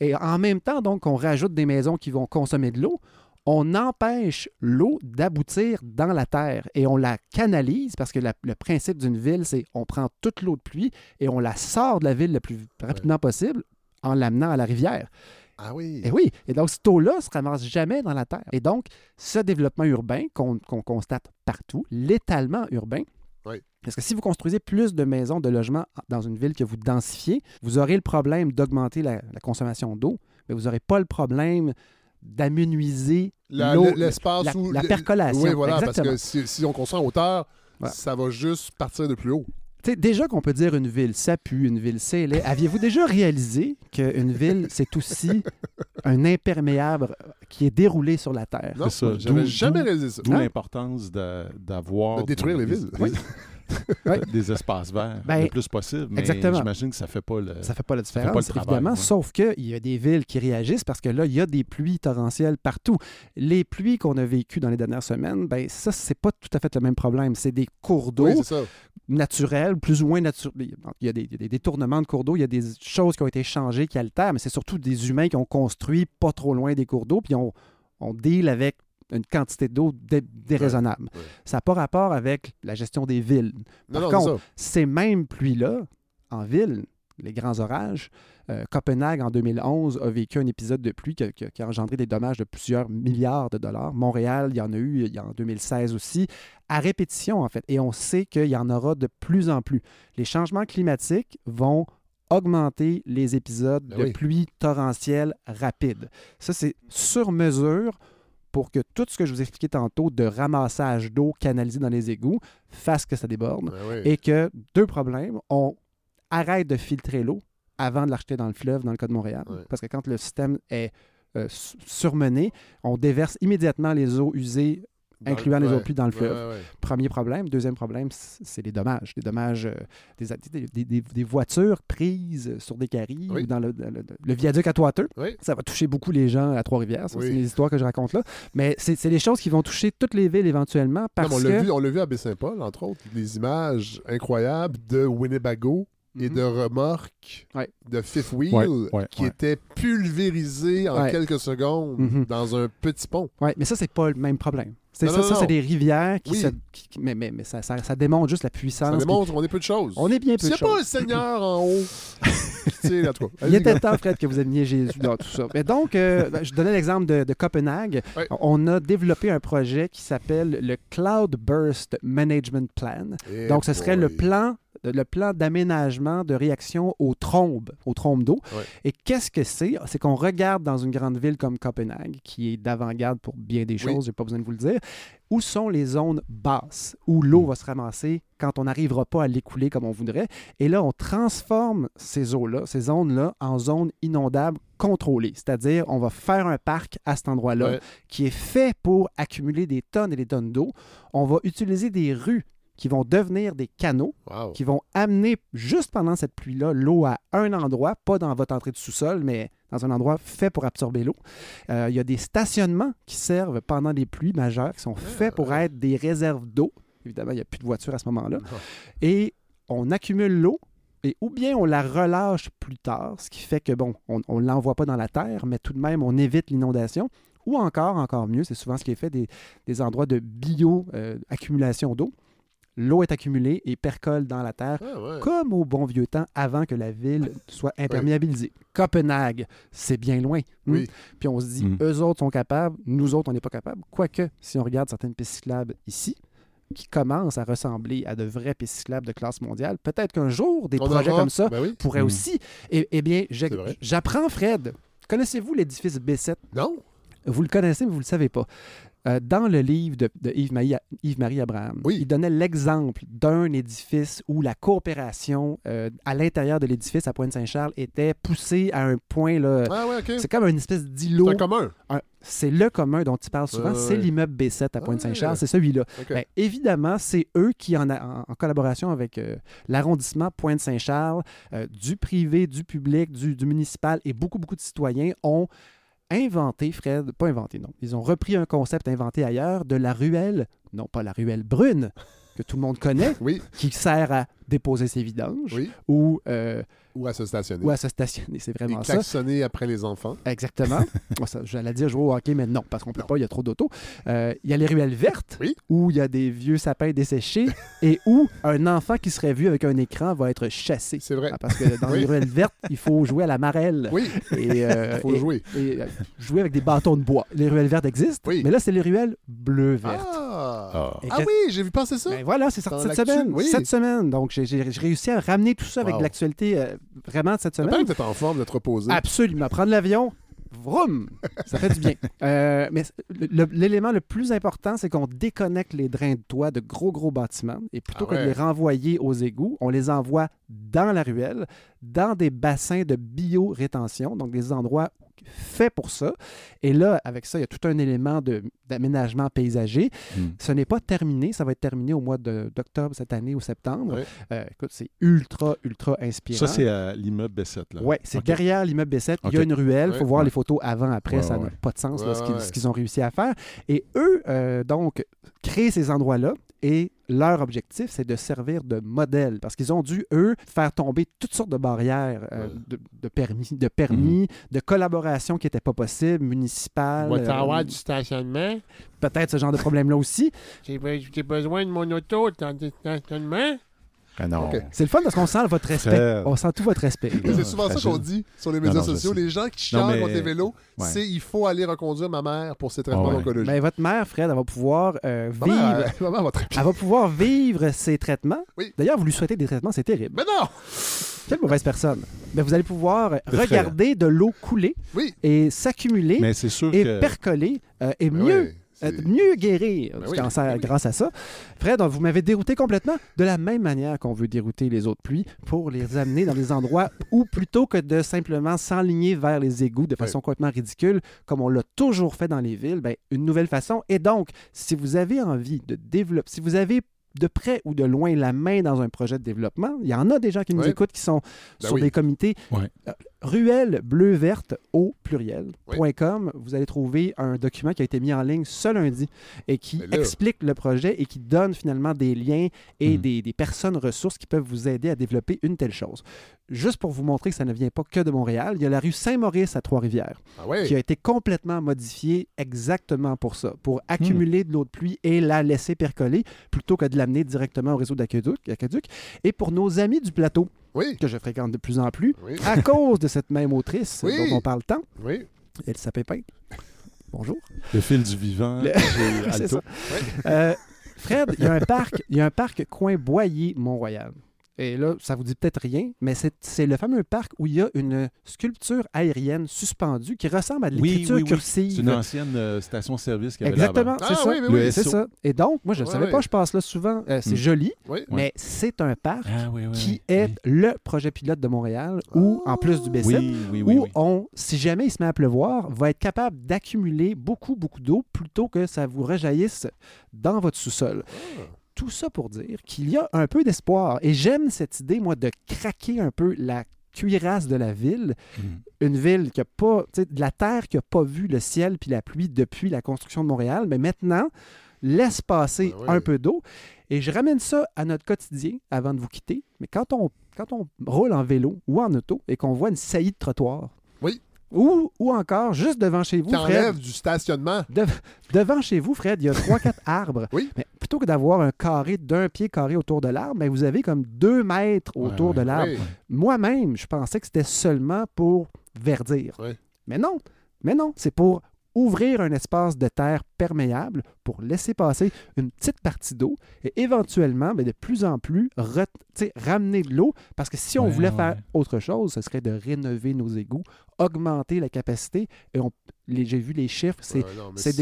Et en même temps, donc, on rajoute des maisons qui vont consommer de l'eau. On empêche l'eau d'aboutir dans la terre et on la canalise parce que la- le principe d'une ville, c'est on prend toute l'eau de pluie et on la sort de la ville le plus rapidement possible en l'amenant à la rivière. Ah oui. Et oui, et donc cette eau-là ne se ramasse jamais dans la terre. Et donc, ce développement urbain qu'on constate partout, l'étalement urbain, Oui. parce que si vous construisez plus de maisons, de logements dans une ville que vous densifiez, vous aurez le problème d'augmenter la, la consommation d'eau, mais vous n'aurez pas le problème d'amenuiser l'eau, l'espace la, percolation. Oui, voilà, Exactement. parce que si, si on construit en hauteur, Voilà. ça va juste partir de plus haut. Déjà qu'on peut dire une ville, ça pue, une ville, c'est laid. Aviez-vous déjà réalisé qu'une ville, c'est aussi un imperméable qui est déroulé sur la terre? Non, j'avais jamais réalisé ça. D'où Hein? l'importance d'avoir. De détruire les villes. Des, [laughs] Oui. [laughs] Des espaces verts Ben, le plus possible. Mais exactement. j'imagine que ça fait pas le. Ça fait pas la fait pas différence, le travail, évidemment, ouais. sauf qu'il y a des villes qui réagissent parce que là, il y a des pluies torrentielles partout. Les pluies qu'on a vécues dans les dernières semaines, ben ça, c'est pas tout à fait le même problème. C'est des cours d'eau Oui, naturels, plus ou moins naturels. Il y a des, il y a des détournements de cours d'eau, il y a des choses qui ont été changées, qui altèrent, mais c'est surtout des humains qui ont construit pas trop loin des cours d'eau, puis on, on deal avec une quantité d'eau dé- déraisonnable. ouais. Ça n'a pas rapport avec la gestion des villes. Par non, contre, ces mêmes pluies-là, en ville, les grands orages, euh, Copenhague, en 2011, a vécu un épisode de pluie qui a, qui engendré des dommages de plusieurs milliards de dollars. Montréal, il y en a eu il y a en 2016 aussi, à répétition, en fait. Et on sait qu'il y en aura de plus en plus. Les changements climatiques vont augmenter les épisodes Ben de oui. pluie torrentielle rapide. Ça, c'est sur mesure pour que tout ce que je vous expliquais tantôt de ramassage d'eau canalisée dans les égouts fasse que ça déborde ouais. et que, deux problèmes, on arrête de filtrer l'eau avant de l'acheter dans le fleuve, dans le cas de Montréal. Parce que quand le système est euh, su- surmené, on déverse immédiatement les eaux usées, Incluant les eaux de pluie dans le fleuve. Premier problème. Deuxième problème, c'est les dommages. Les dommages euh, des, des, des- des voitures prises sur des caries Oui. ou dans le, le- le viaduc à. Oui. Ça va toucher beaucoup les gens à Trois-Rivières. Oui. C'est les histoires que je raconte là. Mais c'est des choses qui vont toucher toutes les villes éventuellement parce on l'a que... vu, on l'a vu à Baie-Saint-Paul, entre autres, des images incroyables de Winnebago et Mhm. de remorques Ouais. de fifth wheel Ouais, ouais, qui étaient pulvérisées en quelques secondes Mhm. dans un petit pont. Oui, mais ça, c'est pas le même problème. C'est Non, ça, ça c'est des rivières qui Oui. se. qui- qui- mais mais, mais ça, ça, ça démontre juste la puissance. Ça démontre qu'on est peu de choses. On est bien peu de n'y a pas un choses. Seigneur en haut, sais, là, toi. Il était temps, Fred, que vous admiriez Jésus dans tout ça. Mais donc, euh, ben, je donnais l'exemple de, de Copenhague. On a développé un projet qui s'appelle le Cloud Burst Management Plan. Donc, ce serait le plan le plan d'aménagement de réaction aux trombes, aux trombes d'eau. Et qu'est-ce que c'est? C'est qu'on regarde dans une grande ville comme Copenhague, qui est d'avant-garde pour bien des Oui. choses, j'ai pas besoin de vous le dire, où sont les zones basses, où l'eau Hmm. va se ramasser quand on n'arrivera pas à l'écouler comme on voudrait? Et là, on transforme ces eaux-là, ces zones-là, en zones inondables contrôlées. C'est-à-dire, on va faire un parc à cet endroit-là Ouais. qui est fait pour accumuler des tonnes et des tonnes d'eau. On va utiliser des rues qui vont devenir des canaux, Wow. qui vont amener, juste pendant cette pluie-là, l'eau à un endroit, pas dans votre entrée de sous-sol, mais dans un endroit fait pour absorber l'eau. Euh, il y a des stationnements qui servent pendant les pluies majeures, qui sont faits pour être des réserves d'eau. Évidemment, il n'y a plus de voitures à ce moment-là. Non. Et on accumule l'eau, et ou bien on la relâche plus tard, ce qui fait que, bon, on ne l'envoie pas dans la terre, mais tout de même, on évite l'inondation. Ou encore, encore mieux, c'est souvent ce qui est fait, des, des endroits de bio-accumulation d'eau. L'eau est accumulée et percole dans la terre, Ah, ouais. comme au bon vieux temps, avant que la ville [laughs] soit imperméabilisée. Copenhague, c'est bien loin. hmm? Oui. Puis on se dit, Mm. eux autres sont capables, nous autres, on n'est pas capables. Quoique, si on regarde certaines pistes cyclables ici, qui commencent à ressembler à de vraies pistes cyclables de classe mondiale, peut-être qu'un jour, des On projets comme ça Ben oui. pourraient Mm. aussi. Eh, eh bien, j'apprends, Fred. Connaissez-vous l'édifice B7? Non? Vous le connaissez, mais vous ne le savez pas. Euh, dans le livre de, de Yves-Marie Yves-Marie Abraham, Oui. il donnait l'exemple d'un édifice où la coopération euh, à l'intérieur de l'édifice à Pointe-Saint-Charles était poussée à un point. Là, Ah, ouais, c'est comme une espèce d'îlot. C'est un commun. Un- C'est le commun dont il parle souvent, c'est ouais. l'immeuble B7 à Pointe-Saint-Charles, Ouais. c'est celui-là. Ben, évidemment, c'est eux qui, en, a- en- en collaboration avec euh, l'arrondissement Pointe-Saint-Charles, du privé, du public, du, du municipal et beaucoup, beaucoup de citoyens ont inventé, Fred, pas inventé, non, ils ont repris un concept inventé ailleurs de la ruelle non pas la ruelle brune, que tout le monde connaît, Oui, qui sert à déposer ses vidanges oui. ou, euh, Ou à se stationner. ou à se stationner. C'est Et vraiment ça. klaxonner après les enfants. Exactement. [laughs] Ça, J'allais dire jouer au hockey, mais non, parce qu'on peut Non. pas, il y a trop d'autos. Euh, Il y a les ruelles vertes, Oui. où il y a des vieux sapins desséchés, [laughs] et où un enfant qui serait vu avec un écran va être chassé. C'est vrai. Ah, Parce que dans Oui. les ruelles vertes, il faut jouer à la marelle. Oui, Et, [laughs] euh, il faut et- jouer. et, jouer avec des bâtons de bois. Les ruelles vertes existent, mais là, c'est les ruelles bleu-vertes. Ah, Ah. Et Ah oui, j'ai vu passer ça. Ben voilà, c'est sorti cette semaine. Cette semaine. Donc, j'ai réussi à ramener tout ça avec Wow. l'actualité euh, vraiment de cette semaine. t'es en forme de te reposer. Absolument. Prendre l'avion, vroom, ça fait du bien. [laughs] Euh, mais l'élément le plus important, c'est qu'on déconnecte les drains de toit de gros, gros bâtiments. Et plutôt Ah que de les renvoyer aux égouts, on les envoie dans la ruelle, dans des bassins de bio-rétention, donc des endroits faits pour ça. Et là, avec ça, il y a tout un élément de- d'aménagement paysager. Hmm. Ce n'est pas terminé. Ça va être terminé au mois de- d'octobre cette année ou septembre. Euh, écoute, c'est ultra, ultra inspirant. Ça, c'est à l'immeuble Bessette. Là. Oui, c'est derrière l'immeuble B7. Il y a une ruelle. Il faut voir les photos avant-après. Ouais, ça n'a ouais. pas de sens là, Ouais, ce qu'ils ouais. ce qu'ils ont réussi à faire. Et eux, euh, donc, créent ces endroits-là. Et leur objectif, c'est de servir de modèle. Parce qu'ils ont dû, eux, faire tomber toutes sortes de barrières euh, de, de permis, de, permis de collaboration qui n'étaient pas possibles, municipales. Va t'avoir euh, du stationnement. Peut-être ce genre de problème-là aussi. J'ai be- j'ai besoin de mon auto dans du stationnement. Ah non. C'est le fun parce qu'on sent votre respect. Frère. On sent tout votre respect. C'est souvent ça qu'on dit sur les médias Non, non, je sociaux. Les gens qui chialent mais- contre les vélos, Ouais. c'est il faut aller reconduire ma mère pour ses traitements Ah ouais. oncologiques. Ben, votre mère, Fred, elle va pouvoir euh, vivre. [laughs] elle- va. Elle va pouvoir vivre ses traitements. Oui. D'ailleurs, vous lui souhaitez des traitements, c'est terrible. Mais non! Quelle mauvaise personne. Mais vous allez pouvoir regarder de l'eau couler Oui. et s'accumuler Mais et que. percoler euh, et mieux. oui, c'est- euh, mieux guérir Ben du oui, cancer ben oui. grâce à ça. Fred, vous m'avez dérouté complètement de la même manière qu'on veut dérouter les autres pluies pour les amener dans des endroits [laughs] où, plutôt que de simplement s'enligner vers les égouts de façon complètement ridicule, comme on l'a toujours fait dans les villes, ben, une nouvelle façon. Et donc, si vous avez envie de développer, si vous avez de près ou de loin la main dans un projet de développement, il y en a des gens qui nous écoutent qui sont Ben sur des comités. Ruelle bleu verte au pluriel.com, vous allez trouver un document qui a été mis en ligne ce lundi et qui explique le projet et qui donne finalement des liens et Mhm. des, des personnes ressources qui peuvent vous aider à développer une telle chose. Juste pour vous montrer que ça ne vient pas que de Montréal, il y a la rue Saint-Maurice à Trois-Rivières Ah qui a été complètement modifiée exactement pour ça, pour accumuler de l'eau de pluie et la laisser percoler plutôt que de l'amener directement au réseau d'aqueduc. aqueduc. Et pour nos amis du plateau, Oui. que je fréquente de plus en plus, Oui. à [laughs] cause de cette même autrice Oui. dont on parle tant, Oui. Elsa Pépin. Bonjour. Le fil du vivant. Le- chez [laughs] C'est Alto. ça. Euh, Fred, il y a un parc, il y a un parc coin Boyer Mont-Royal. Et là, ça vous dit peut-être rien, mais c'est le fameux parc où il y a une sculpture aérienne suspendue qui ressemble à de l'écriture oui, oui. cursive. C'est une ancienne euh, station-service qu'il y avait Exactement, Ah c'est ça. oui, oui, oui. Le C'est ça. Et donc, moi, je ne Ouais, savais ouais. pas, je passe là souvent. Euh, c'est Hmm. joli, Oui. mais c'est un parc Ah oui, oui. qui oui. est le projet pilote de Montréal où, en plus du B7, Oui, oui, oui. où oui. on, si jamais il se met à pleuvoir, va être capable d'accumuler beaucoup, beaucoup d'eau plutôt que ça vous rejaillisse dans votre sous-sol. Ah. Tout ça pour dire qu'il y a un peu d'espoir. Et j'aime cette idée, moi, de craquer un peu la cuirasse de la ville. Mhm. Une ville qui a pas, tu sais, de la terre qui n'a pas vu le ciel puis la pluie depuis la construction de Montréal, mais maintenant, laisse passer Ben oui. un peu d'eau. Et je ramène ça à notre quotidien avant de vous quitter. Mais quand on, quand on roule en vélo ou en auto et qu'on voit une saillie de trottoir, Oui. ou, ou encore juste devant chez vous, Fred, du stationnement. Dev- devant chez vous, Fred, il y a 3-4 [laughs] arbres. Oui. Mais plutôt que d'avoir un carré d'un pied carré autour de l'arbre, ben, vous avez comme 2 mètres autour Ouais, de l'arbre. Oui. Moi-même, je pensais que c'était seulement pour verdir. Ouais. Mais non, mais non, c'est pour ouvrir un espace de terre perméable pour laisser passer une petite partie d'eau et éventuellement, ben, de plus en plus, ramener de l'eau. Parce que si on Ouais, voulait ouais. faire autre chose, ce serait de rénover nos égouts, augmenter la capacité. Et on, j'ai vu les chiffres, c'est Ouais,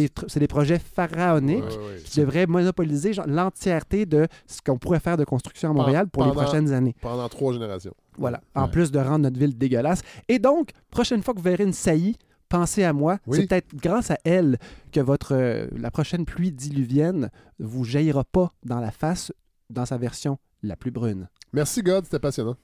des, projets pharaoniques Ouais, qui devraient monopoliser l'entièreté de ce qu'on pourrait faire de construction à Montréal pour les prochaines années. Pendant trois générations. Voilà. En plus de rendre notre ville dégueulasse. Et donc, prochaine fois que vous verrez une saillie, pensez à moi. Oui. C'est peut-être grâce à elle que votre, euh, la prochaine pluie diluvienne vous jaillira pas dans la face dans sa version la plus brune. Merci, God, c'était passionnant.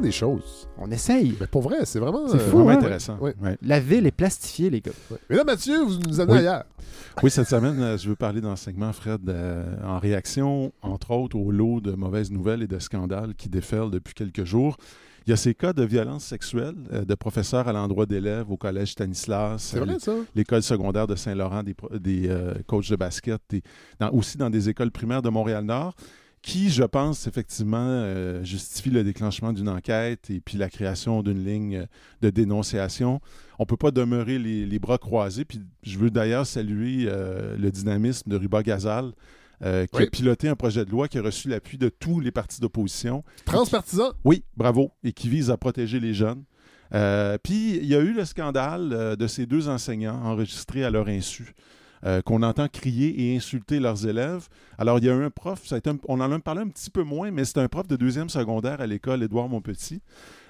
Apprend des choses. On essaye. Mais pour vrai, c'est vraiment. C'est euh, fou, Vraiment hein? intéressant. Ouais. Ouais. La ville est plastifiée, les gars. ouais. Mais là, Mathieu, vous nous amenez Oui. ailleurs. Oui, cette semaine, euh, je veux parler d'enseignement, Fred, euh, en réaction, entre autres, au lot de mauvaises nouvelles et de scandales qui déferlent depuis quelques jours. Il y a ces cas de violence sexuelle euh, de professeurs à l'endroit d'élèves au collège Stanislas, C'est euh, vrai, ça? l'école secondaire de Saint-Laurent, des, pro- des euh, coachs de basket, des- dans- aussi dans des écoles primaires de Montréal-Nord, qui, je pense, effectivement, euh, justifie le déclenchement d'une enquête et puis la création d'une ligne de dénonciation. On ne peut pas demeurer les, les bras croisés. Puis je veux d'ailleurs saluer euh, le dynamisme de Ruba Gazal, euh, qui Oui. a piloté un projet de loi qui a reçu l'appui de tous les partis d'opposition. Transpartisan. Oui, bravo. Et qui vise à protéger les jeunes. Euh, puis il y a eu le scandale euh, de ces deux enseignants enregistrés à leur insu, euh, qu'on entend crier et insulter leurs élèves. Alors il y a un prof, ça a été un- on en a parlé un petit peu moins, mais c'est un prof de deuxième secondaire à l'école Édouard Montpetit.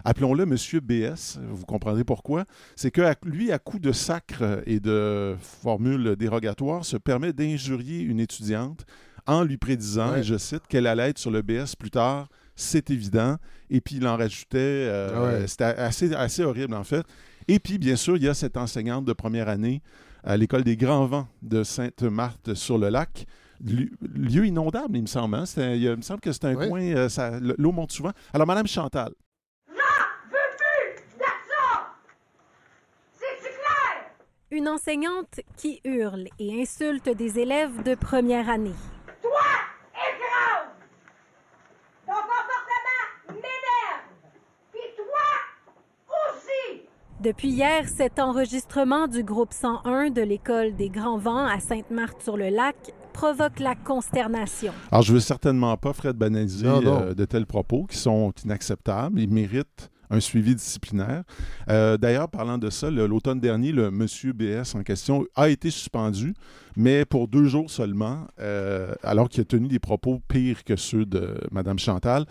Appelons-le Monsieur BS, vous comprendrez pourquoi. C'est que lui, à coup de sacre et de formules dérogatoires, se permet d'injurier une étudiante en lui prédisant, Ouais. et je cite, qu'elle allait être sur le BS plus tard. C'est évident. Et puis il en rajoutait. euh, Ah ouais. C'était assez, assez horrible, en fait. Et puis, bien sûr, il y a cette enseignante de première année à l'école des Grands Vents de Sainte-Marthe-sur-le-Lac. Lieu, lieu inondable, il me semble. hein? Il, me semble que c'est un coin, euh, l'eau monte souvent. Alors, Madame Chantal, Une enseignante qui hurle et insulte des élèves de première année. Écrase! Ton comportement m'énerve! Puis toi aussi! Depuis hier, cet enregistrement du groupe 101 de l'école des Grands Vents à Sainte-Marthe-sur-le-Lac provoque la consternation. alors je veux certainement pas, Fred, banaliser Non, non. euh, de tels propos qui sont inacceptables. Ils méritent un suivi disciplinaire. Euh, D'ailleurs, parlant de ça, le- l'automne dernier, le monsieur BS en question a été suspendu, mais pour deux jours seulement, euh, alors qu'il a tenu des propos pires que ceux de Mme Chantal.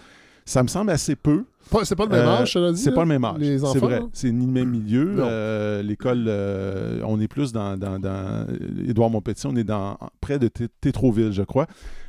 Ça me semble assez peu. C'est pas le même Euh, âge, cela dit? C'est pas le même âge. C'est vrai. C'est ni le même milieu. Euh, L'école, euh, on est plus dans, dans, dans Édouard Montpetit, on est dans près de Té- Tétroville, je crois.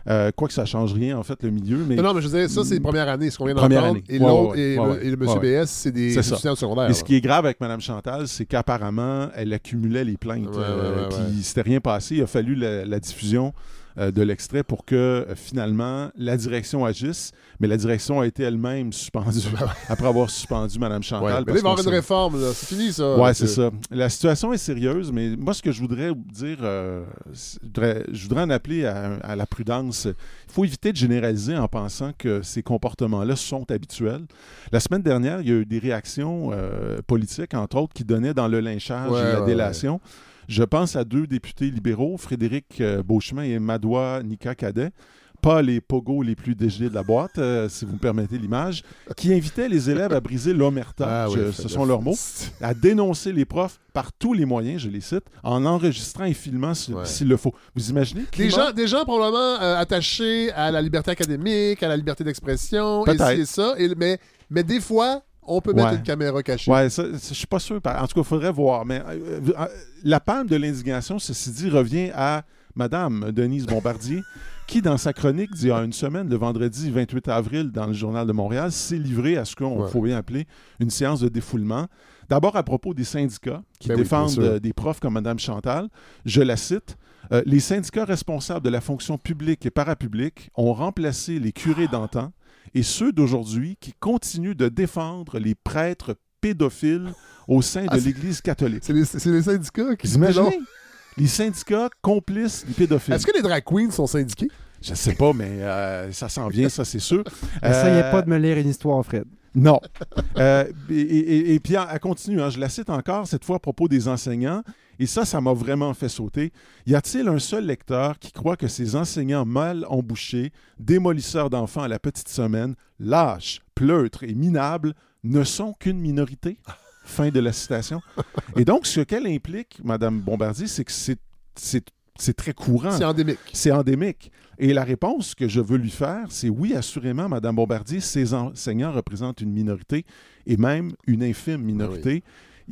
Euh, quoi que ça change rien, en fait, le milieu. Mais Non, non, mais je veux dire, ça, c'est première année, ce qu'on vient Première d'entendre. année. Et Ouais, l'autre, ouais, et, ouais, le- ouais. et le monsieur BS, c'est des étudiants secondaires. Et ce qui est grave avec Mme Chantal, c'est qu'apparemment, elle accumulait les plaintes. Puis il s'était rien passé. Il a fallu la, la diffusion euh, de l'extrait pour que euh, finalement la direction agisse. Mais la direction a été elle-même suspendue [laughs] après avoir suspendu Mme Ouais. Chantal. Mais là, il va y parce avoir qu'on une réforme. C'est fini, ça. Ouais, Parce c'est ça. La situation est sérieuse, mais moi, ce que je voudrais dire, euh, je, voudrais, je voudrais en appeler à, à la prudence. Il faut éviter de généraliser en pensant que ces comportements-là sont habituels. La semaine dernière, il y a eu des réactions politiques, entre autres, qui donnaient dans le lynchage Ouais, et la ouais, délation. Je pense à deux députés libéraux, Frédéric euh, Beauchemin et Madoua Nika Cadet, pas les pogos les plus dégelés de la boîte, euh, si vous me permettez l'image, qui invitaient les élèves à briser l'omerta, Ah oui, ce sont leurs mots, à dénoncer les profs par tous les moyens, je les cite, en enregistrant et filmant Ouais. s'il le faut. Vous imaginez? Des climat? gens, des gens probablement euh, attachés à la liberté académique, à la liberté d'expression, et et ça. et- mais, mais des fois, on peut mettre Ouais. une caméra cachée. Ouais, ça, je suis pas sûr. En tout cas, il faudrait voir. Mais euh, euh, la palme de l'indignation, ceci dit, revient à Madame Denise Bombardier, [laughs] qui, dans sa chronique d'il y a une semaine, le vendredi 28 avril, dans le Journal de Montréal, s'est livrée à ce qu'on Ouais. faut bien appeler une séance de défoulement. D'abord à propos des syndicats qui Ben défendent euh, des profs comme Madame Chantal. Je la cite. Euh, les syndicats responsables de la fonction publique et parapublique ont remplacé les curés d'antan et ceux d'aujourd'hui qui continuent de défendre les prêtres pédophiles au sein Ah, de c'est- l'Église catholique. C'est les, syndicats qui se. Les syndicats complices des pédophiles. Est-ce que les drag queens sont syndiqués? Je sais pas, mais euh, ça s'en vient, ça c'est sûr. [laughs] Essayez Euh, pas de me lire une histoire, Fred. Non. Euh, et, et- et puis, elle, elle continue, hein, je la cite encore, cette fois à propos des enseignants. Et ça, ça m'a vraiment fait sauter. Y a-t-il un seul lecteur qui croit que ces enseignants mal embouchés, démolisseurs d'enfants à la petite semaine, lâches, pleutres et minables, ne sont qu'une minorité? [laughs] Fin de la citation. Et donc, ce qu'elle implique, Madame Bombardier, c'est que c'est- très courant. C'est endémique. C'est endémique. Et la réponse que je veux lui faire, c'est oui, assurément, Madame Bombardier, ces enseignants représentent une minorité et même une infime minorité.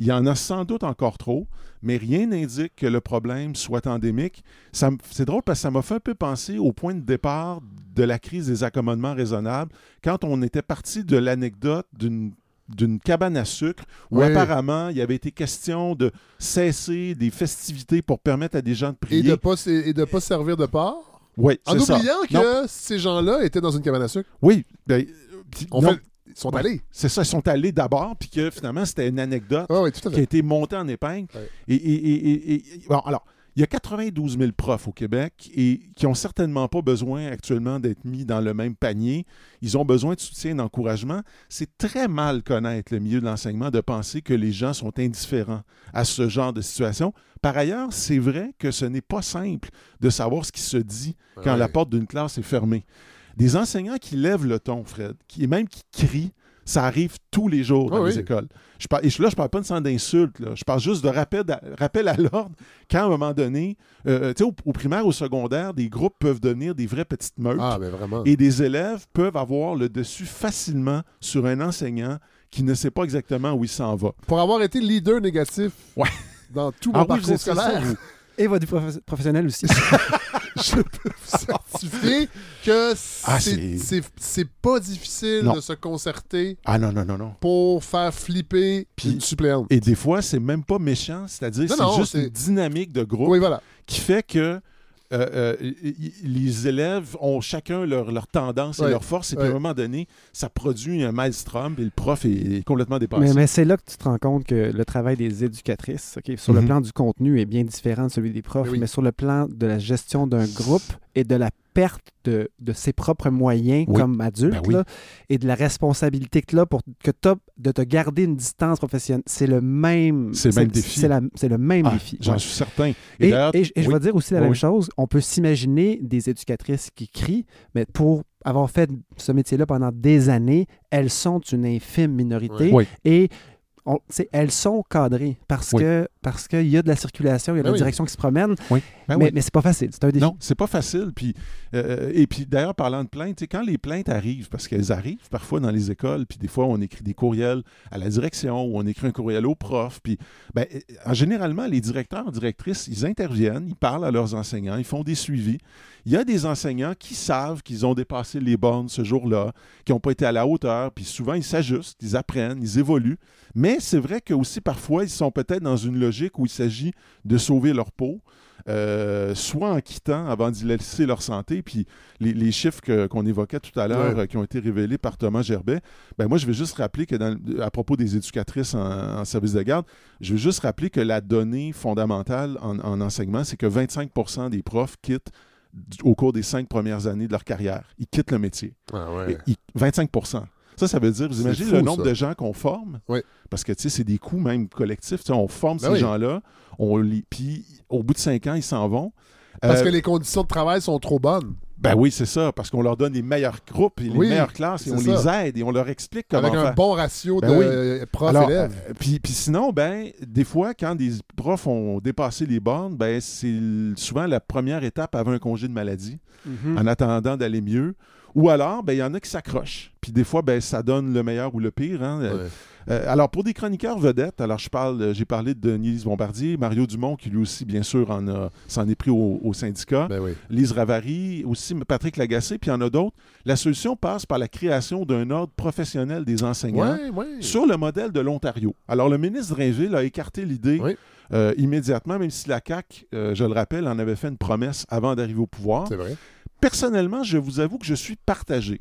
Il y en a sans doute encore trop, mais rien n'indique que le problème soit endémique. C'est drôle parce que ça m'a fait un peu penser au point de départ de la crise des accommodements raisonnables, quand on était parti de l'anecdote d'une d'une cabane à sucre où Oui. apparemment il y avait été question de cesser des festivités pour permettre à des gens de Et prier. pas, et de pas servir de porc. Oui, En ça. oubliant Non, que ces gens-là étaient dans une cabane à sucre? Oui, ben, puis On non, fait- Ils sont Ouais. allés. c'est ça, ils sont allés d'abord, puis que finalement c'était une anecdote Ah qui a été montée en épingle. Et, et- et- bon, alors, il y a 92 000 profs au Québec et qui ont certainement pas besoin actuellement d'être mis dans le même panier. Ils ont besoin de soutien et d'encouragement. C'est très mal connaître le milieu de l'enseignement de penser que les gens sont indifférents à ce genre de situation. Par ailleurs, c'est vrai que ce n'est pas simple de savoir ce qui se dit quand la porte d'une classe est fermée. Des enseignants qui lèvent le ton, Fred, qui, et même qui crient, ça arrive tous les jours dans Ah les oui. écoles. Je parle, et je- là, je parle pas de d'insultes, là. je parle juste de rappel à, rappel à l'ordre quand, à un moment donné, euh, tu sais, au, au primaire, au secondaire, des groupes peuvent devenir des vraies petites meutes Ah, mais vraiment. et des élèves peuvent avoir le dessus facilement sur un enseignant qui ne sait pas exactement où il s'en va. Pour avoir été leader négatif Ouais. dans tout mon Ah oui, vous parcours ça, scolaire, vous. Et votre vie prof- professionnelle aussi. [laughs] je peux vous certifier que Ah, c'est- pas difficile Non. de se concerter Ah non, non, non, non. pour faire flipper Puis- une suppléante. Et des fois, c'est même pas méchant, c'est-à-dire c'est juste une dynamique de groupe Oui, voilà. qui fait que euh, euh, les élèves ont chacun leur, leur tendance et Ouais, leur force, et puis ouais. à un moment donné, ça produit un maelstrom et le prof est, est complètement dépassé. Mais, mais c'est là que tu te rends compte que le travail des éducatrices, sur le Mhm. plan du contenu, est bien différent de celui des profs, Mais oui. mais sur le plan de la gestion d'un groupe et de la perte de, de ses propres moyens Oui. comme adulte Ben oui. là, et de la responsabilité que tu as pour que de te garder une distance professionnelle, c'est le même C'est le même défi. C'est le même Ah, défi. J'en ouais. suis certain. Et, Et, d'ailleurs, et je- vais dire aussi la même chose. On peut s'imaginer des éducatrices qui crient, mais pour avoir fait ce métier-là pendant des années, elles sont une infime minorité et on- elles sont cadrées parce que parce qu'il y a de la circulation, il y a de Ben la oui. direction qui se promène, Oui. Ben mais, oui. mais c'est pas facile. C'est un défi. Non, c'est pas facile. Puis, euh, et puis d'ailleurs, parlant de plaintes, quand les plaintes arrivent, parce qu'elles arrivent parfois dans les écoles, puis des fois on écrit des courriels à la direction ou on écrit un courriel au prof, puis ben, euh, en généralement, les directeurs, directrices, ils interviennent, ils parlent à leurs enseignants, ils font des suivis. Il y a des enseignants qui savent qu'ils ont dépassé les bornes ce jour-là, qui n'ont pas été à la hauteur, puis souvent ils s'ajustent, ils apprennent, ils évoluent. Mais c'est vrai que aussi parfois ils sont peut-être dans une logique où il s'agit de sauver leur peau, euh, soit en quittant avant d'y laisser leur santé, puis les, les chiffres qu'on évoquait tout à l'heure, Ouais. euh, qui ont été révélés par Thomas Gerbet, ben moi je vais juste rappeler que dans à propos des éducatrices en, en service de garde, je veux juste rappeler que la donnée fondamentale en, en enseignement, c'est que 25% des profs quittent au cours des cinq premières années de leur carrière. Ils quittent le métier. Ah Et ouais. ils- 25 Ça, ça veut dire, vous imaginez fou, le nombre ça. de gens qu'on forme? Oui. Parce que, tu sais, c'est des coûts même collectifs. Tu sais, on forme Ben ces oui. gens-là, on les... puis au bout de cinq ans, ils s'en vont. Parce Euh, que les conditions de travail sont trop bonnes. Ben oui, c'est ça, parce qu'on leur donne les meilleurs groupes et les Oui, meilleures classes et on ça. les aide et on leur explique comment Avec un faire. bon ratio Ben de oui. euh, Alors, prof-élève. euh, puis, puis sinon, ben, des fois, quand des profs ont dépassé les bornes, ben, c'est souvent la première étape avant un congé de maladie, Mhm. en attendant d'aller mieux. Ou alors, ben, il y en a qui s'accrochent. Puis des fois, ben, ça donne le meilleur ou le pire. hein. Euh, Ouais. euh, alors, pour des chroniqueurs vedettes, alors je parle, euh, j'ai parlé de Denise Bombardier, Mario Dumont, qui lui aussi, bien sûr, s'en est pris au, au syndicat. Ben oui. Lise Ravary, aussi Patrick Lagacé, puis il y en a d'autres. La solution passe par la création d'un ordre professionnel des enseignants Ouais, ouais. sur le modèle de l'Ontario. Alors, le ministre Drainville a écarté l'idée Oui. euh, immédiatement, même si la CAQ, euh, je le rappelle, en avait fait une promesse avant d'arriver au pouvoir. C'est vrai. Personnellement, je vous avoue que je suis partagé.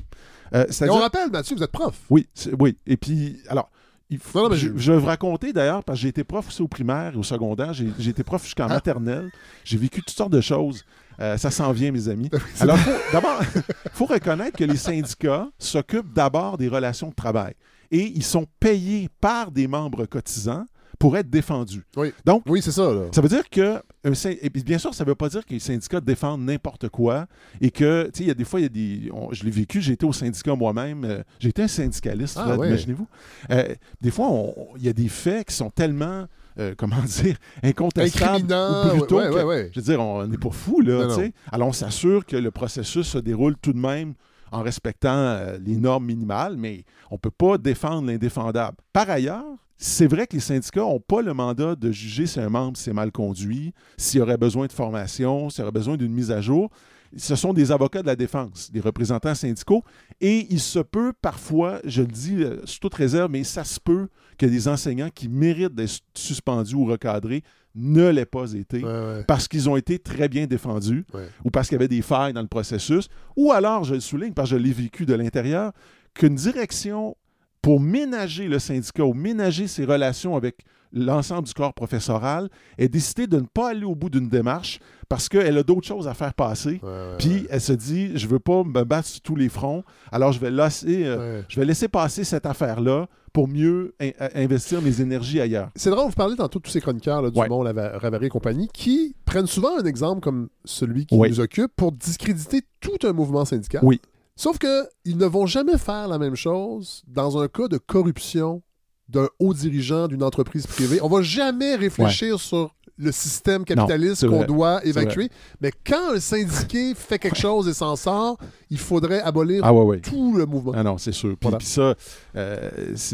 Euh, Et on rappelle, Mathieu, vous êtes prof. oui, oui. Et puis, alors, il faut- Non, non, mais je, vais vous raconter d'ailleurs, parce que j'ai été prof aussi au primaire et au secondaire. J'ai été prof jusqu'en Ah. maternelle. J'ai vécu toutes sortes de choses. Euh, ça s'en vient, mes amis. [laughs] Alors, d'abord, il [laughs] faut reconnaître que les syndicats s'occupent d'abord des relations de travail. Et ils sont payés par des membres cotisants pour être défendus. Oui. Donc, Oui, c'est ça, là. ça veut dire que, un et bien sûr, ça ne veut pas dire que les syndicats défendent n'importe quoi et que, tu sais, il y a des fois, il y a des. on- je l'ai vécu, j'ai été au syndicat moi-même, euh, j'ai été un syndicaliste, Ah, ouais. imaginez-vous. Euh, des fois, il y a des faits qui sont tellement, euh, comment [laughs] dire, incontestables. Ou brutaux ouais, ouais, que-. Je veux dire, on n'est pas fou, là, tu sais. Alors, on s'assure que le processus se déroule tout de même en respectant euh, les normes minimales, mais on ne peut pas défendre l'indéfendable. Par ailleurs, c'est vrai que les syndicats n'ont pas le mandat de juger si un membre s'est mal conduit, s'il aurait besoin de formation, s'il aurait besoin d'une mise à jour. Ce sont des avocats de la défense, des représentants syndicaux, et il se peut parfois, je le dis euh, sous toute réserve, mais ça se peut que des enseignants qui méritent d'être suspendus ou recadrés ne l'aient pas été Ouais, ouais. parce qu'ils ont été très bien défendus Ouais. ou parce qu'il y avait des failles dans le processus, ou alors, je le souligne parce que je l'ai vécu de l'intérieur, qu'une direction pour ménager le syndicat ou ménager ses relations avec l'ensemble du corps professoral ait décidé de ne pas aller au bout d'une démarche parce qu'elle a d'autres choses à faire passer. Puis elle se dit, je veux pas me battre sur tous les fronts, alors je vais laisser, euh, ouais. je vais laisser passer cette affaire-là pour mieux in- euh, investir mes énergies ailleurs. C'est drôle, vous parlez tantôt de tous ces chroniqueurs, là, du Ouais. monde Ravary et compagnie, qui prennent souvent un exemple comme celui qui nous occupe pour discréditer tout un mouvement syndical. Oui. Sauf que ils ne vont jamais faire la même chose dans un cas de corruption d'un haut dirigeant d'une entreprise privée. On va jamais réfléchir sur le système capitaliste qu'on doit évacuer. Mais quand un syndiqué fait quelque chose et s'en sort, il faudrait abolir Ah ouais, ouais. tout le mouvement. Ah non, c'est sûr. Puis, Voilà. puis ça, euh,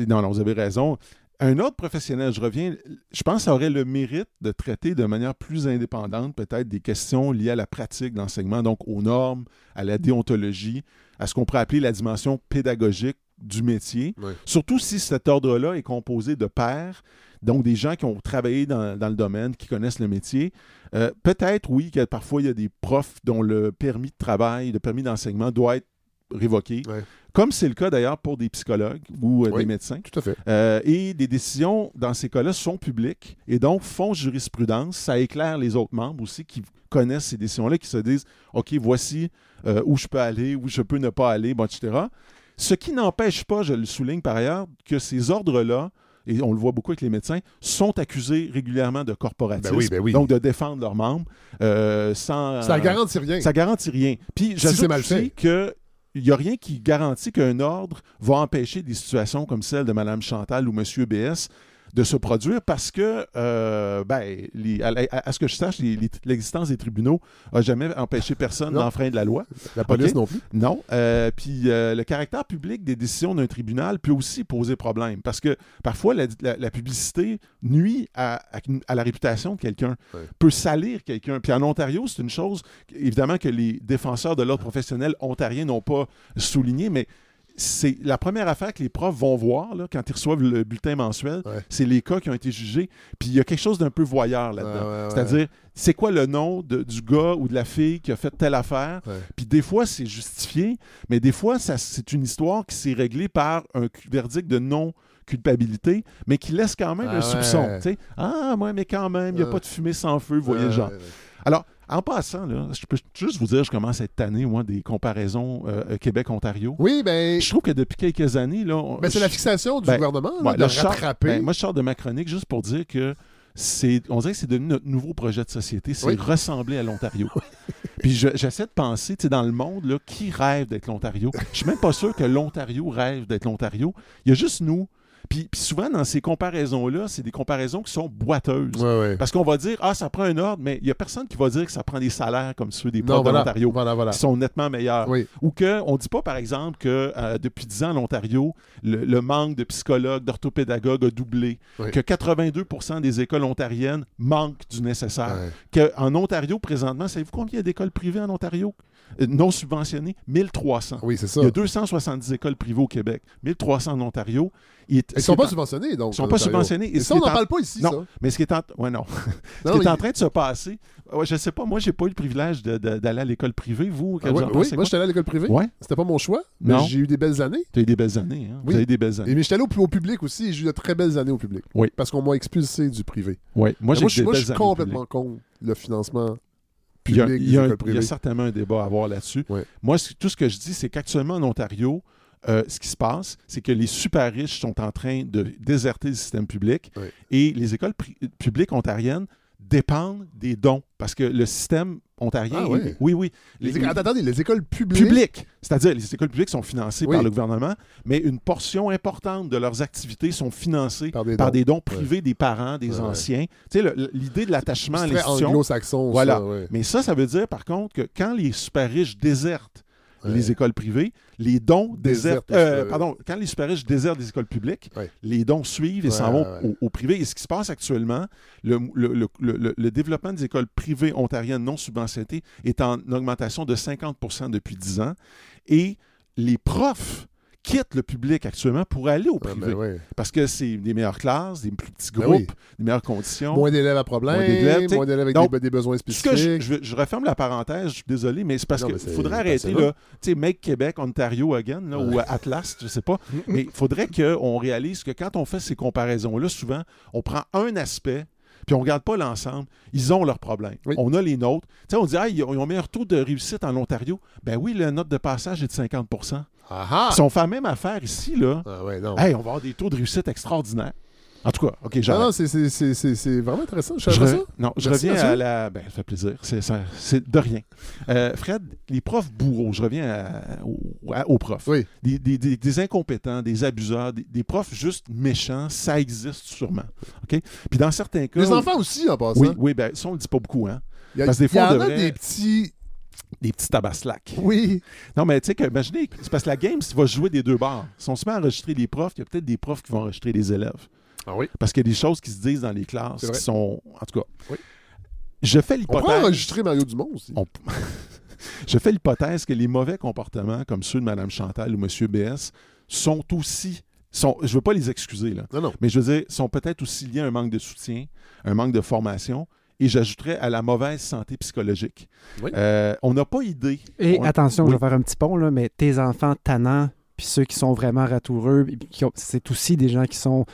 non, non, vous avez raison. Un autre professionnel, je reviens, je pense que ça aurait le mérite de traiter de manière plus indépendante peut-être des questions liées à la pratique d'enseignement, donc aux normes, à la déontologie, à ce qu'on pourrait appeler la dimension pédagogique du métier. Surtout si cet ordre-là est composé de pairs, donc des gens qui ont travaillé dans, dans le domaine, qui connaissent le métier. Euh, peut-être, oui, que parfois il y a des profs dont le permis de travail, le permis d'enseignement doit être révoqué. Comme c'est le cas d'ailleurs pour des psychologues ou euh, Oui. des médecins. Tout à fait. Euh, et des décisions dans ces cas-là sont publiques et donc font jurisprudence. Ça éclaire les autres membres aussi qui connaissent ces décisions-là, qui se disent OK, voici euh, où je peux aller, où je peux ne pas aller, bon, etc. Ce qui n'empêche pas, je le souligne par ailleurs, que ces ordres-là, et on le voit beaucoup avec les médecins, sont accusés régulièrement de corporatisme, Ben oui, ben oui. donc de défendre leurs membres, euh, sans... Ça garantit rien. ça garantit rien. Puis j'ajoute c'est mal aussi que il n'y a rien qui garantit qu'un ordre va empêcher des situations comme celle de Mme Chantal ou M. BS de se produire parce que, euh, ben, les- à, à- à ce que je sache, l'existence des tribunaux n'a jamais empêché personne [laughs] d'enfreindre la loi. La police non plus. Non. Euh, puis euh, le caractère public des décisions d'un tribunal peut aussi poser problème parce que parfois la, la- la publicité nuit à, la réputation de quelqu'un, peut salir quelqu'un. Puis en Ontario, c'est une chose, évidemment, que les défenseurs de l'ordre professionnel ontariens n'ont pas souligné, mais c'est la première affaire que les profs vont voir là, quand ils reçoivent le bulletin mensuel, Ouais. c'est les cas qui ont été jugés. Puis il y a quelque chose d'un peu voyeur là-dedans. Ouais, ouais, ouais. C'est-à-dire, c'est quoi le nom de- du gars ou de la fille qui a fait telle affaire? Puis des fois, c'est justifié, mais des fois, ça, c'est une histoire qui s'est réglée par un verdict de non culpabilité, mais qui laisse quand même Ah un soupçon. tu sais. Ah, ouais, mais quand même, il n'y a Ouais. pas de fumée sans feu, vous voyez genre. Alors, en passant, là, je peux juste vous dire, je commence à être tanné, moi, des comparaisons euh, euh, Québec-Ontario. Oui, ben, Je trouve que depuis quelques années, là, on- ben, c'est la fixation du ben, gouvernement là, Ouais, de là, rattraper. ben, moi, je sors de ma chronique juste pour dire que c'est, on dirait que c'est devenu notre nouveau projet de société, c'est Oui. ressembler à l'Ontario. [laughs] Puis je- j'essaie de penser, tu sais, dans le monde, là, qui rêve d'être l'Ontario? Je suis même pas sûr que l'Ontario rêve d'être l'Ontario. Il y a juste nous. Puis, puis souvent, dans ces comparaisons-là, c'est des comparaisons qui sont boiteuses. Ouais, ouais. Parce qu'on va dire, ah, ça prend un ordre, mais il n'y a personne qui va dire que ça prend des salaires comme ceux des profs de voilà, l'Ontario, voilà, voilà. qui sont nettement meilleurs. Oui. Ou qu'on ne dit pas, par exemple, que euh, depuis 10 ans, en Ontario, le, le manque de psychologues, d'orthopédagogues a doublé, Oui. que 82% des écoles ontariennes manquent du nécessaire. Ouais. Qu'en Ontario, présentement, savez-vous combien d'écoles privées en Ontario? Non subventionnées? 1300. Oui, c'est ça. Il y a 270 écoles privées au Québec, 1300 en Ontario. Ils ce sont pas en- subventionnés, donc. Ils sont pas Ontario. subventionnés. Et ça, on n'en en- parle pas ici, Non, ça. mais ce qui est en... Ouais, non. [laughs] Ce Non, qui est en train de se passer, ouais, je sais pas, moi, j'ai pas eu le privilège d'aller à l'école privée. Vous, Ah, ouais, vous en oui, moi, j'étais allé à l'école privée. Ouais. C'était pas mon choix, mais j'ai eu des belles années. Tu as eu des belles années. Hein? Oui. Vous avez eu des belles années. Et mais j'étais allé au, au public aussi et j'ai eu de très belles années au public. Oui. Parce qu'on m'a expulsé du privé. Ouais. Moi, j'ai moi, je suis- moi, je complètement contre le financement Il y, a, public il y a des un- écoles il y a privées. certainement un débat à avoir là-dessus. Ouais. Moi, tout ce que je dis, c'est qu'actuellement en Ontario, euh, ce qui se passe, c'est que les super riches sont en train de déserter le système public et les écoles publiques ontariennes dépendent des dons parce que le système ontarien. Ah. Oui, oui. Les Les- écoles- attends, attendez, les écoles publiques. publiques. C'est-à-dire, les écoles publiques sont financées Oui. par le gouvernement, mais une portion importante de leurs activités sont financées Par des par dons. des dons privés des parents, des Ouais, anciens. Tu sais, l'idée de l'attachement à l'institution. anglo-saxon, Voilà. ça, ouais. Mais ça, ça veut dire, par contre, que quand les super riches désertent Ouais. les écoles privées, les dons désertent. Euh, pardon, quand les super riches désertent les écoles publiques, Ouais. les dons suivent et s'en vont au, au privé. Et ce qui se passe actuellement, le, le- le- le- le développement des écoles privées ontariennes non subventionnées est en augmentation de 50% depuis 10 ans. Et les profs quittent le public actuellement pour aller au privé. ben ouais. Parce que c'est des meilleures classes, des plus petits Ben groupes, oui. des meilleures conditions. Moins d'élèves à problème, Moins d'élèves, avec Donc, des, des besoins spécifiques. je, je, je referme la parenthèse, je suis désolé, mais c'est parce qu'il faudrait arrêter, là, tu sais, Make Québec, Ontario again, là, ou Atlas, je sais pas. mais il faudrait qu'on réalise que quand on fait ces comparaisons-là, souvent, on prend un aspect, puis on ne regarde pas l'ensemble. Ils ont leurs problèmes. Oui. On a les nôtres. Tu sais, on dit, ah, ils ont ils ont un meilleur taux de réussite en Ontario. Ben oui, la note de passage est de 50 Si on fait la même affaire ici, là, Ah ouais, non. hey, on va avoir des taux de réussite extraordinaires. En tout cas, OK, non, j'arrête. non, c'est- vraiment intéressant. Je re- ça. Non, je Merci, reviens à la. Ben, ça fait plaisir. C'est, de rien. Euh, Fred, les profs bourreaux, je reviens à- au- à- aux profs. Oui. Des, des- des- des incompétents, des abuseurs, des, profs juste méchants, ça existe sûrement. OK? Puis dans certains cas. Les enfants aussi, en passant. Oui, oui, ben ça, on le dit pas beaucoup, hein. Il y, a- parce que des y fois, en a des petits. Des petits tabaslacs. Oui. Non, mais tu sais, que, imaginez, c'est parce que la game, tu vas jouer des deux bords. Si on se met à enregistrer des profs, il y a peut-être des profs qui vont enregistrer des élèves. Ah oui. Parce qu'il y a des choses qui se disent dans les classes qui sont. En tout cas. Oui. Je fais On l'hypothèse. pourrait enregistrer Mario Dumont aussi. On- [laughs] Je fais l'hypothèse que les mauvais comportements, comme ceux de Mme Chantal ou M. BS, sont aussi. Sont, je ne veux pas les excuser, là, Non, non. mais je veux dire, sont peut-être aussi liés à un manque de soutien, un manque de formation, et j'ajouterais à la mauvaise santé psychologique. Oui. Euh, on n'a pas idée. Et On- attention, Oui. je vais faire un petit pont, là, mais tes enfants tannants, puis ceux qui sont vraiment ratoureux, ont- c'est aussi des gens qui sont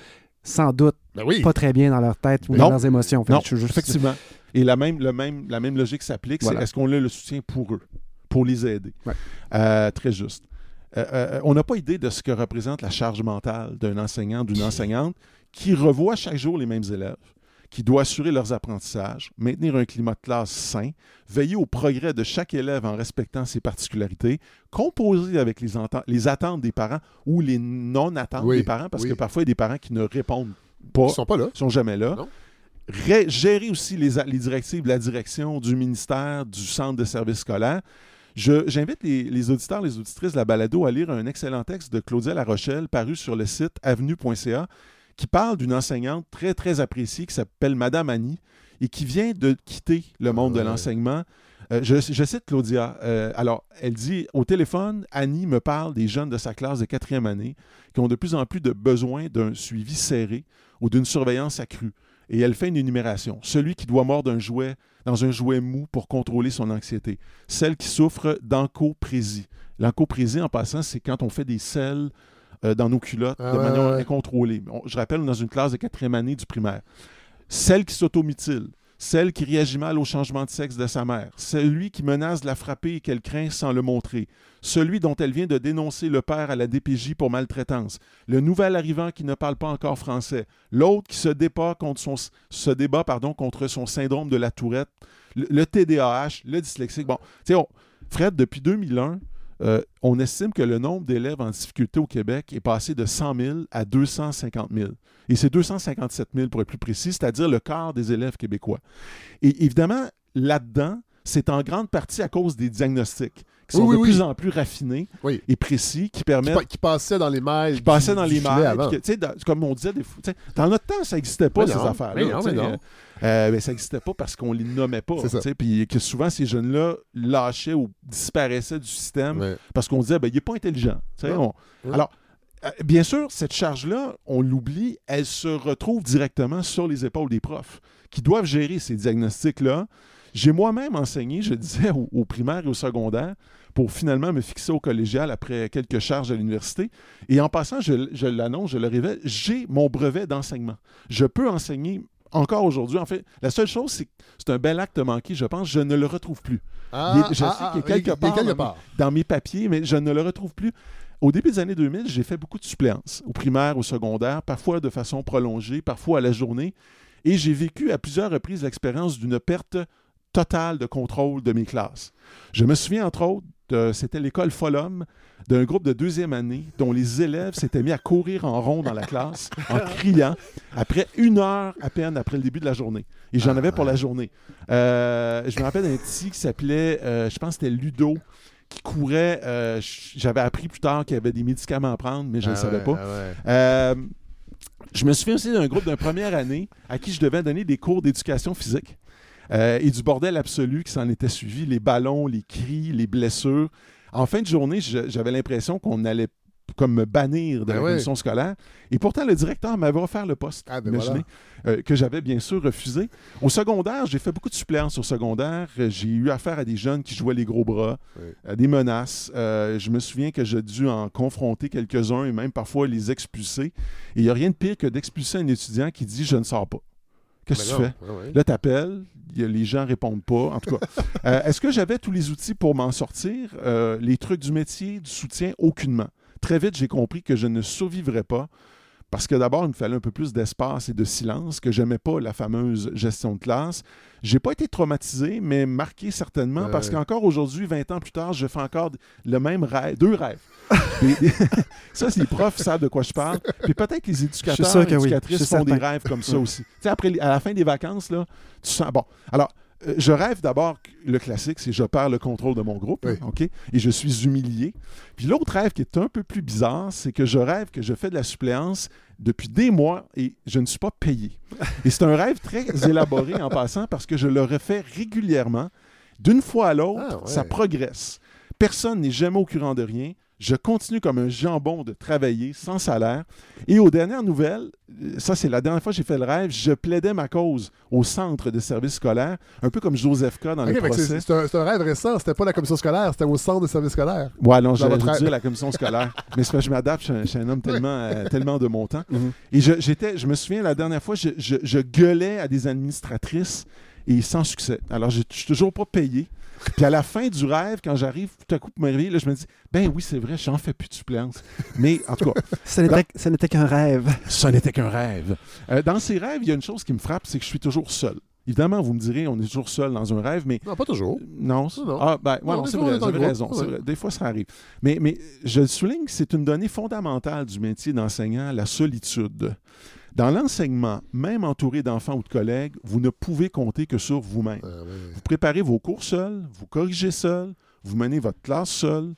sans doute Ben oui. pas très bien dans leur tête ou Non. dans leurs émotions. Fait Non, je juste- effectivement. Et la même, le même, la même logique s'applique, Voilà. c'est est-ce qu'on a le soutien pour eux, pour les aider? Ouais. Euh, très juste. Euh, euh, on n'a pas idée de ce que représente la charge mentale d'un enseignant, d'une [laughs] enseignante qui revoit chaque jour les mêmes élèves, qui doit assurer leurs apprentissages, maintenir un climat de classe sain, veiller au progrès de chaque élève en respectant ses particularités, composer avec les, attentes des parents ou les non-attentes Oui, des parents, parce oui. que parfois, il y a des parents qui ne répondent pas, Ils sont pas là. sont jamais là. Non. Gérer aussi les, directives de la direction du ministère, du centre de services scolaires. J'invite les, les auditeurs, les auditrices de la balado à lire un excellent texte de Claudia Larochelle paru sur le site avenue.ca qui parle d'une enseignante très, très appréciée qui s'appelle Madame Annie et qui vient de quitter le monde de l'enseignement. Euh, je, je cite Claudia. Euh, alors, elle dit Au téléphone, Annie me parle des jeunes de sa classe de quatrième année qui ont de plus en plus de besoin d'un suivi serré ou d'une surveillance accrue. Et elle fait une énumération. Celui qui doit mordre un jouet dans un jouet mou pour contrôler son anxiété. Celle qui souffre d'encoprésie. L'encoprésie, en passant, c'est quand on fait des selles euh, dans nos culottes Ah de ouais, manière ouais. incontrôlée. On- je rappelle, on est dans une classe de quatrième année du primaire. Celle qui s'automutile. Celle qui réagit mal au changement de sexe de sa mère. Celui qui menace de la frapper et qu'elle craint sans le montrer. Celui dont elle vient de dénoncer le père à la DPJ pour maltraitance. Le nouvel arrivant qui ne parle pas encore français. L'autre qui se débat contre son, se débat, pardon, contre son syndrome de la tourette. Le, le TDAH, le dyslexique. Bon, tu sais, Fred, depuis 2001, euh, on estime que le nombre d'élèves en difficulté au Québec est passé de 100 000 à 250 000. Et c'est 257 000 pour être plus précis, c'est-à-dire le quart des élèves québécois. Et évidemment, là-dedans, c'est en grande partie à cause des diagnostics qui sont Oui, de oui. plus en plus raffinés et précis, qui Qui, permettent pa- qui passaient dans les mailles. qui passaient dans les mailles. que, dans- comme on disait, des fois, dans notre temps, ça n'existait pas, Mais ces affaires-là. mais euh, euh, mais ça n'existait pas parce qu'on les nommait pas. Puis que souvent, ces jeunes-là lâchaient ou disparaissaient du système parce qu'on disait, ben, il n'est pas intelligent. on-. Alors, euh, bien sûr, cette charge-là, on l'oublie, elle se retrouve directement sur les épaules des profs qui doivent gérer ces diagnostics-là. J'ai moi-même enseigné, je disais, au, au primaire et au secondaire pour finalement me fixer au collégial après quelques charges à l'université. Et en passant, je, je l'annonce, je le révèle, j'ai mon brevet d'enseignement. Je peux enseigner encore aujourd'hui. En fait, la seule chose, c'est que c'est un bel acte manqué, je pense. Je ne le retrouve plus Ah, Il est- je ah, sais ah, qu'il est il quelque il est part quelque dans- part. dans mes papiers, mais je ne le retrouve plus. Au début des années 2000, j'ai fait beaucoup de suppléances, au primaire, au secondaire, parfois de façon prolongée, parfois à la journée. Et j'ai vécu à plusieurs reprises l'expérience d'une perte totale de contrôle de mes classes. Je me souviens, entre autres, c'était l'école Folhomme, d'un groupe de deuxième année dont les élèves s'étaient mis à courir en rond dans la classe en [laughs] criant après une heure à peine après le début de la journée. Et j'en avais pour la journée. Euh, je me rappelle d'un petit qui s'appelait, euh, je pense que c'était Ludo, qui courait. euh, J'avais appris plus tard qu'il y avait des médicaments à prendre, mais je ne Ah le savais ouais, pas. ah ouais. Je me souviens aussi d'un groupe d'une première année à qui je devais donner des cours d'éducation physique euh, et du bordel absolu qui s'en était suivi, les ballons, les cris, les blessures. En fin de journée, j'avais l'impression qu'on allait comme me bannir de Ben la commission scolaire. Et pourtant, le directeur m'avait offert le poste, Ah, ben imaginez, euh, que j'avais bien sûr refusé. Au secondaire, j'ai fait beaucoup de suppléances au secondaire. Euh, J'ai eu affaire à des jeunes qui jouaient les gros bras, Oui. à des menaces. Euh, je me souviens que j'ai dû en confronter quelques-uns et même parfois les expulser. Et il n'y a rien de pire que d'expulser un étudiant qui dit « je ne sors pas ». Qu'est-ce que Ben tu non, fais? ah ouais. Là, tu appelles, les gens répondent pas. En tout cas, [laughs] euh, est-ce que j'avais tous les outils pour m'en sortir? Euh, les trucs du métier, du soutien, aucunement. Très vite, j'ai compris que je ne survivrais pas parce que d'abord, il me fallait un peu plus d'espace et de silence, que j'aimais pas la fameuse gestion de classe. J'ai pas été traumatisé, mais marqué certainement, Ouais, parce qu'encore aujourd'hui, 20 ans plus tard, je fais encore le même rêve, deux rêves. [laughs] Des- [laughs] ça, c'est les profs savent de quoi je parle. Puis peut-être que les éducateurs et éducatrices font des rêves comme ça aussi. Tu sais, après, à la fin des vacances, là, tu sens... Bon, alors, euh, je rêve d'abord, le classique, c'est je perds le contrôle de mon groupe, Oui. OK? Et je suis humilié. Puis l'autre rêve qui est un peu plus bizarre, c'est que je rêve que je fais de la suppléance depuis des mois et je ne suis pas payé. [laughs] Et c'est un rêve très élaboré en passant parce que je le refais régulièrement. D'une fois à l'autre, Ah, ouais. ça progresse. Personne n'est jamais au courant de rien. Je continue comme un jambon de travailler sans salaire. Et aux dernières nouvelles, euh, ça c'est la dernière fois que j'ai fait le rêve, je plaidais ma cause au centre de services scolaires, un peu comme Joseph K. dans Ok, le procès. c'est un, rêve récent, c'était pas la commission scolaire, c'était au centre de service scolaire. Ouais, non, j'allais dire la commission scolaire. [laughs] Mais c'est je m'adapte, je suis un- je suis un homme tellement, euh, tellement de mon temps. Mhm. Et je, j'étais, je me souviens, la dernière fois, je, je- gueulais à des administratrices et sans succès. Alors, je je suis toujours pas payé. Puis à la fin du rêve, quand j'arrive tout à coup pour me réveiller, là, je me dis, ben oui, c'est vrai, j'en fais plus de suppléance. Mais en tout cas, [laughs] Ce n'était, qu'un rêve. ça n'était qu'un rêve. Euh, dans ces rêves, il y a une chose qui me frappe, c'est que je suis toujours seul. Évidemment, vous me direz, on est toujours seul dans un rêve, mais Non, pas toujours. non, c'est- Non. Ah, ben, ouais, Non, non, des c'est vrai, vous avez raison. Ouais. vrai. Des fois, ça arrive. Mais, mais je le souligne, c'est une donnée fondamentale du métier d'enseignant, la solitude. Dans l'enseignement, même entouré d'enfants ou de collègues, vous ne pouvez compter que sur vous-même. Ah. Vous préparez vos cours seuls, vous corrigez seul, vous menez votre classe seul.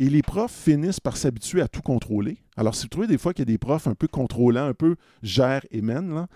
Et les profs finissent par s'habituer à tout contrôler. Alors, si vous trouvez des fois qu'il y a des profs un peu contrôlants, un peu gèrent et mènent,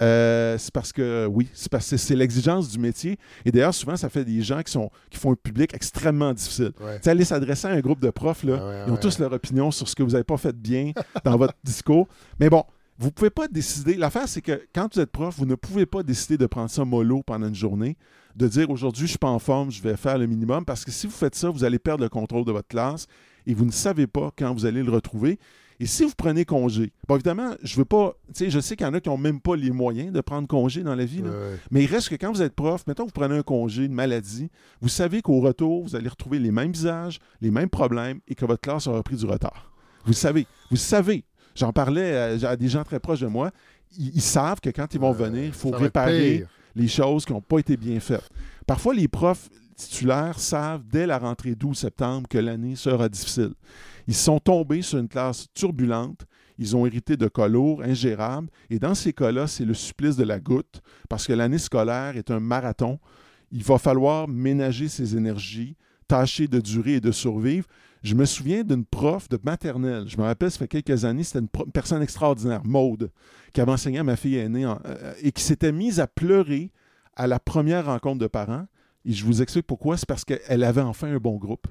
euh, c'est parce que, oui, c'est parce que c'est l'exigence du métier. Et d'ailleurs, souvent, ça fait des gens qui, sont, qui font un public extrêmement difficile. Ouais. Tu sais, aller s'adresser à un groupe de profs, là, Ah ouais, ils ont ouais. tous leur opinion sur ce que vous n'avez pas fait bien dans votre discours. Mais bon, vous ne pouvez pas décider. L'affaire, c'est que quand vous êtes prof, vous ne pouvez pas décider de prendre ça mollo pendant une journée, de dire aujourd'hui, je ne suis pas en forme, je vais faire le minimum, parce que si vous faites ça, vous allez perdre le contrôle de votre classe et vous ne savez pas quand vous allez le retrouver. Et si vous prenez congé, bon, évidemment, je veux pas, tu sais, je sais qu'il y en a qui n'ont même pas les moyens de prendre congé dans la vie, là. Ouais. Mais il reste que quand vous êtes prof, mettons que vous prenez un congé, une maladie, vous savez qu'au retour, vous allez retrouver les mêmes visages, les mêmes problèmes et que votre classe aura pris du retard. Vous le savez. Vous savez. J'en parlais à, à des gens très proches de moi. Ils, ils savent que quand ils vont Euh, venir, il faut réparer les choses qui n'ont pas été bien faites. Parfois, les profs titulaires savent dès la rentrée 12 septembre que l'année sera difficile. Ils sont tombés sur une classe turbulente. Ils ont hérité de cas lourds, ingérables. Et dans ces cas-là, c'est le supplice de la goutte, parce que l'année scolaire est un marathon. Il va falloir ménager ses énergies, tâcher de durer et de survivre. Je me souviens d'une prof de maternelle. Je me rappelle, ça fait quelques années, c'était une personne extraordinaire, Maude, qui avait enseigné à ma fille aînée en- euh, et qui s'était mise à pleurer à la première rencontre de parents. Et je vous explique pourquoi. C'est parce qu'elle avait enfin un bon groupe.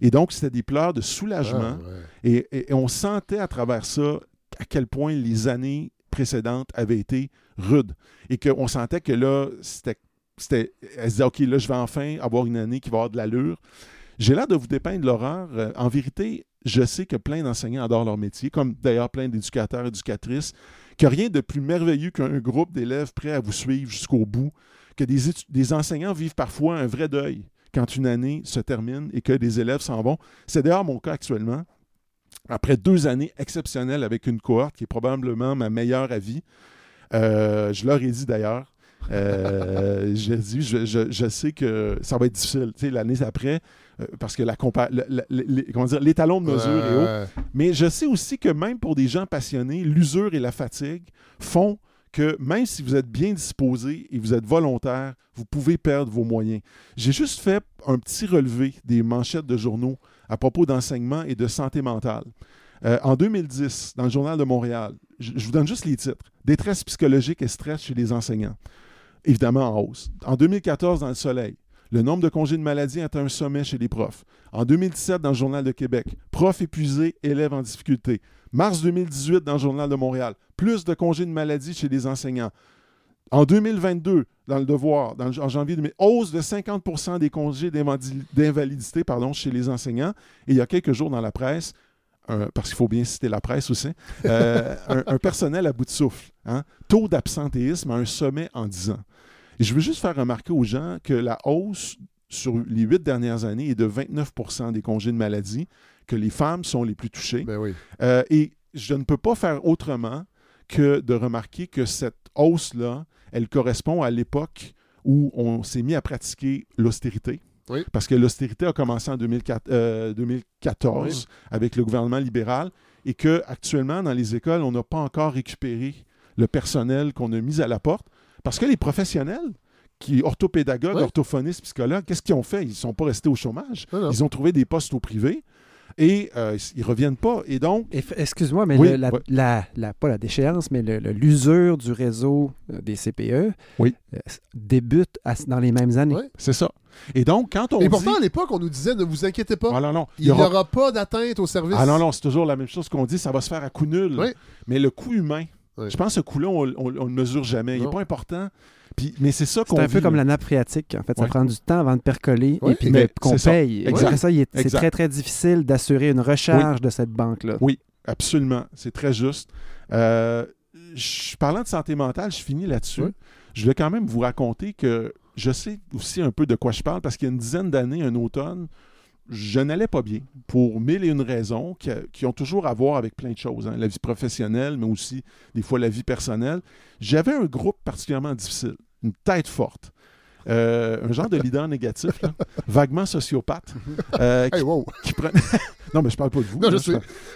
Et donc, c'était des pleurs de soulagement. Ah, ouais. Et, et- et on sentait à travers ça à quel point les années précédentes avaient été rudes. Et qu'on sentait que là, c'était. c'était- Elle se disait, OK, là, je vais enfin avoir une année qui va avoir de l'allure. J'ai l'air de vous dépeindre l'horreur. Euh, en vérité, je sais que plein d'enseignants adorent leur métier, comme d'ailleurs plein d'éducateurs éducatrices, a rien de plus merveilleux qu'un groupe d'élèves prêts à vous suivre jusqu'au bout, que des, enseignants vivent parfois un vrai deuil quand une année se termine et que des élèves s'en vont. C'est d'ailleurs mon cas actuellement. Après deux années exceptionnelles avec une cohorte qui est probablement ma meilleure à vie, euh, je leur ai dit d'ailleurs, euh, [laughs] j'ai je, sais que ça va être difficile, l'année après, parce que la comment dire, l'étalon de mesure est haut. Ouais. Mais je sais aussi que même pour des gens passionnés, l'usure et la fatigue font que même si vous êtes bien disposé et vous êtes volontaire, vous pouvez perdre vos moyens. J'ai juste fait un petit relevé des manchettes de journaux à propos d'enseignement et de santé mentale. Euh, en 2010, dans le Journal de Montréal, je, je vous donne juste les titres. Détresse psychologique et stress chez les enseignants. Évidemment en hausse. En 2014, dans Le Soleil, le nombre de congés de maladie atteint un sommet chez les profs. En 2017, dans le Journal de Québec, profs épuisés, élèves en difficulté. Mars 2018, dans le Journal de Montréal, plus de congés de maladie chez les enseignants. En 2022, dans le Devoir, en janvier 2000, hausse de 50% des congés d'invali- d'invalidité chez les enseignants. Et il y a quelques jours dans la presse, parce qu'il faut bien citer la presse aussi, euh, [laughs] un, un personnel à bout de souffle. hein. Taux d'absentéisme à un sommet en 10 ans. Et je veux juste faire remarquer aux gens que la hausse sur les huit dernières années est de 29% des congés de maladie, que les femmes sont les plus touchées. Ben oui. Euh, et je ne peux pas faire autrement que de remarquer que cette hausse-là, elle correspond à l'époque où on s'est mis à pratiquer l'austérité. Oui. Parce que l'austérité a commencé en 2004 euh, 2014 avec le gouvernement libéral et que actuellement dans les écoles, on n'a pas encore récupéré le personnel qu'on a mis à la porte. Parce que les professionnels, qui orthopédagogues, Oui. orthophonistes, psychologues, qu'est-ce qu'ils ont fait? Ils ne sont pas restés au chômage. Non, non. Ils ont trouvé des postes au privé et euh, ils ne reviennent pas. Et donc, Excuse-moi, mais Oui, le- la, ouais. la- la- pas la déchéance, mais l'usure du réseau euh, des CPE Oui. euh, débute à- dans les mêmes années. Oui. c'est ça. Et donc, quand on Et dit... pourtant, à l'époque, on nous disait ne vous inquiétez pas, Ah non, non. il n'y aura... pas d'atteinte au service. Ah non, non, c'est toujours la même chose qu'on dit, ça va se faire à coup nul. Mais le coût humain, Oui. je pense que ce coût-là, on ne le mesure jamais. Il n'est pas important. Puis, mais c'est ça qu'on C'est un peu comme là. la nappe phréatique. En fait, ça Ouais. prend du temps avant de percoler Ouais. et puis qu'on c'est ça. paye. Et Exact. après ça, il est- c'est très, très difficile d'assurer une recharge de cette banque-là. Oui, absolument. C'est très juste. Euh, je, parlant de santé mentale, je finis là-dessus. Oui. Je vais quand même vous raconter que je sais aussi un peu de quoi je parle parce qu'il y a une dizaine d'années, un automne, je n'allais pas bien pour mille et une raisons qui, qui ont toujours à voir avec plein de choses. hein. La vie professionnelle, mais aussi des fois la vie personnelle. J'avais un groupe particulièrement difficile, une tête forte. Euh, un genre de leader [laughs] négatif, là, vaguement sociopathe, euh, qui Hey, wow. qui prenait... [laughs] non, mais je parle pas de vous. Non, là,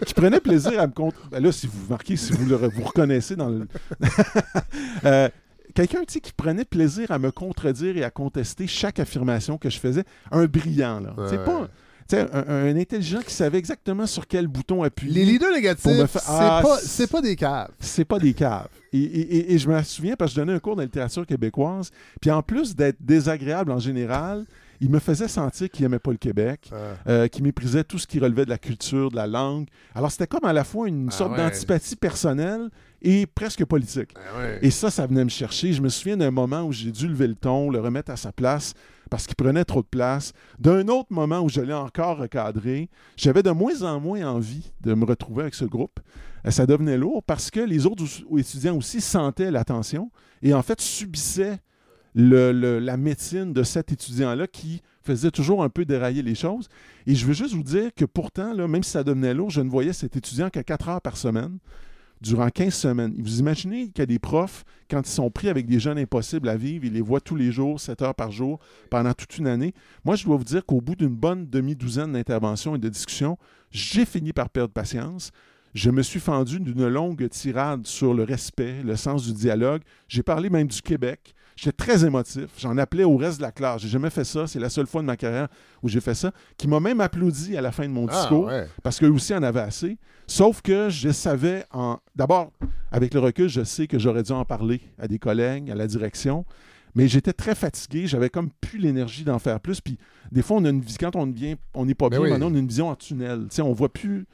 Qui prenait plaisir à me contre... Ben là, si vous marquez, si vous le re- vous reconnaissez dans le... [laughs] Euh, Quelqu'un qui prenait plaisir à me contredire et à contester chaque affirmation que je faisais. Un brillant, là. Ouais. pas... un, un intelligent qui savait exactement sur quel bouton appuyer. Les leaders négatifs, me Ah, pas, c'est- pas des caves. c'est pas des caves. Et, et- et- et je me souviens parce que je donnais un cours de littérature québécoise. Puis en plus d'être désagréable en général, il me faisait sentir qu'il n'aimait pas le Québec, euh, qu'il méprisait tout ce qui relevait de la culture, de la langue. Alors c'était comme à la fois une Ah sorte ouais. d'antipathie personnelle et presque politique. Et ça, ça venait me chercher. Je me souviens d'un moment où j'ai dû lever le ton, le remettre à sa place parce qu'il prenait trop de place. D'un autre moment où je l'ai encore recadré, j'avais de moins en moins envie de me retrouver avec ce groupe. Euh, Ça devenait lourd parce que les autres étudiants aussi sentaient l'attention et en fait subissaient la médecine de cet étudiant-là qui faisait toujours un peu dérailler les choses. Et je veux juste vous dire que pourtant, même si ça devenait lourd, je ne voyais cet étudiant qu'à 4 heures par semaine durant 15 semaines. Vous imaginez qu'il y a des profs, quand ils sont pris avec des jeunes impossibles à vivre, ils les voient tous les jours, 7 heures par jour, pendant toute une année. Moi, je dois vous dire qu'au bout d'une bonne demi-douzaine d'interventions et de discussions, j'ai fini par perdre patience. Je me suis fendu d'une longue tirade sur le respect, le sens du dialogue. J'ai parlé même du Québec. J'étais très émotif. J'en appelais au reste de la classe. J'ai jamais fait ça. C'est la seule fois de ma carrière où j'ai fait ça. Qui m'a même applaudi à la fin de mon Ah, discours ouais. parce qu'eux aussi en avaient assez. Sauf que je savais, en... d'abord, avec le recul, je sais que j'aurais dû en parler à des collègues, à la direction, mais j'étais très fatigué, j'avais comme plus l'énergie d'en faire plus. Puis des fois, on a une vis- quand on vient, on n'est pas Ben bien, oui. maintenant on a une vision en tunnel. On voit plus,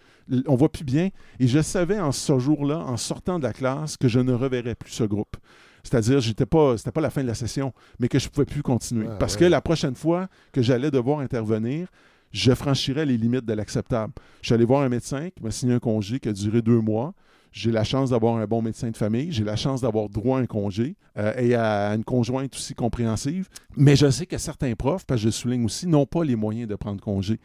on voit plus bien. Et je savais en ce jour-là, en sortant de la classe, que je ne reverrais plus ce groupe. C'est-à-dire, j'étais pas, c'était pas la fin de la session, mais que je pouvais plus continuer. Ah, parce ouais. que la prochaine fois que j'allais devoir intervenir, je franchirais les limites de l'acceptable. Je suis allé voir un médecin qui m'a signé un congé qui a duré deux mois. J'ai la chance d'avoir un bon médecin de famille. J'ai la chance d'avoir droit à un congé euh, et à une conjointe aussi compréhensive. Mais je sais que certains profs, parce que je le souligne aussi, n'ont pas les moyens de prendre congé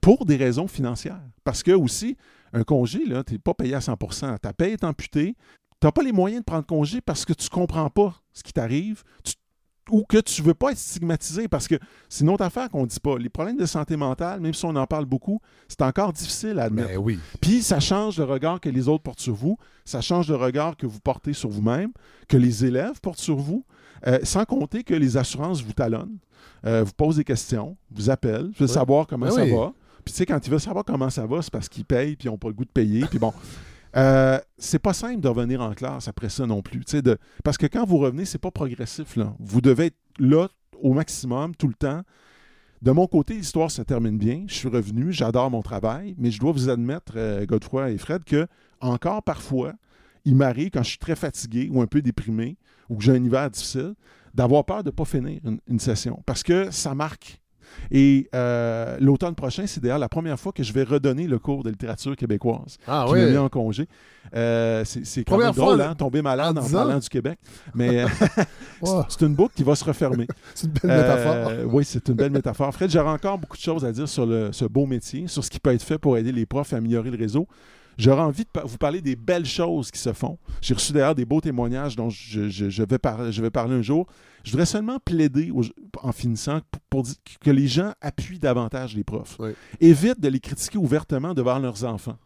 pour des raisons financières. Parce que aussi, un congé, tu n'es pas payé à 100% Ta paye est amputée. Tu n'as pas les moyens de prendre congé parce que tu ne comprends pas ce qui t'arrive. Ou que tu veux pas être stigmatisé parce que c'est une autre affaire qu'on dit pas. Les problèmes de santé mentale, même si on en parle beaucoup, c'est encore difficile à admettre. Ben oui. Puis ça change le regard que les autres portent sur vous, ça change le regard que vous portez sur vous-même, que les élèves portent sur vous, euh, sans compter que les assurances vous talonnent, euh, vous posent des questions, vous appellent, veulent Oui. savoir comment Ben ça oui. va. Puis tu sais, quand ils veulent savoir comment ça va, c'est parce qu'ils payent puis ils n'ont pas le goût de payer. Puis bon, [laughs] euh, c'est pas simple de revenir en classe après ça non plus. parce que quand vous revenez, c'est pas progressif. Là. Vous devez être là au maximum, tout le temps. De mon côté, l'histoire se termine bien. Je suis revenu, j'adore mon travail, mais je dois vous admettre, euh, Godefroy et Fred, que encore parfois, il m'arrive quand je suis très fatigué ou un peu déprimé ou que j'ai un hiver difficile, d'avoir peur de ne pas finir une session parce que ça marque. Et euh, l'automne prochain, c'est d'ailleurs la première fois que je vais redonner le cours de littérature québécoise Ah qui oui. mis en congé. Euh, c'est quand même drôle, hein, tomber malade en en, parlant du Québec. Mais euh, [laughs] c'est une boucle qui va se refermer. [laughs] c'est une belle métaphore. Euh, oui, c'est une belle métaphore. Fred, j'aurais encore beaucoup de choses à dire sur le- ce beau métier, sur ce qui peut être fait pour aider les profs à améliorer le réseau. J'aurais envie de vous parler des belles choses qui se font. J'ai reçu d'ailleurs des beaux témoignages dont je, je- je vais, par- je vais parler un jour. Je voudrais seulement plaider, en finissant, pour, pour dire que les gens appuient davantage les profs. Oui. Évite de les critiquer ouvertement devant leurs enfants.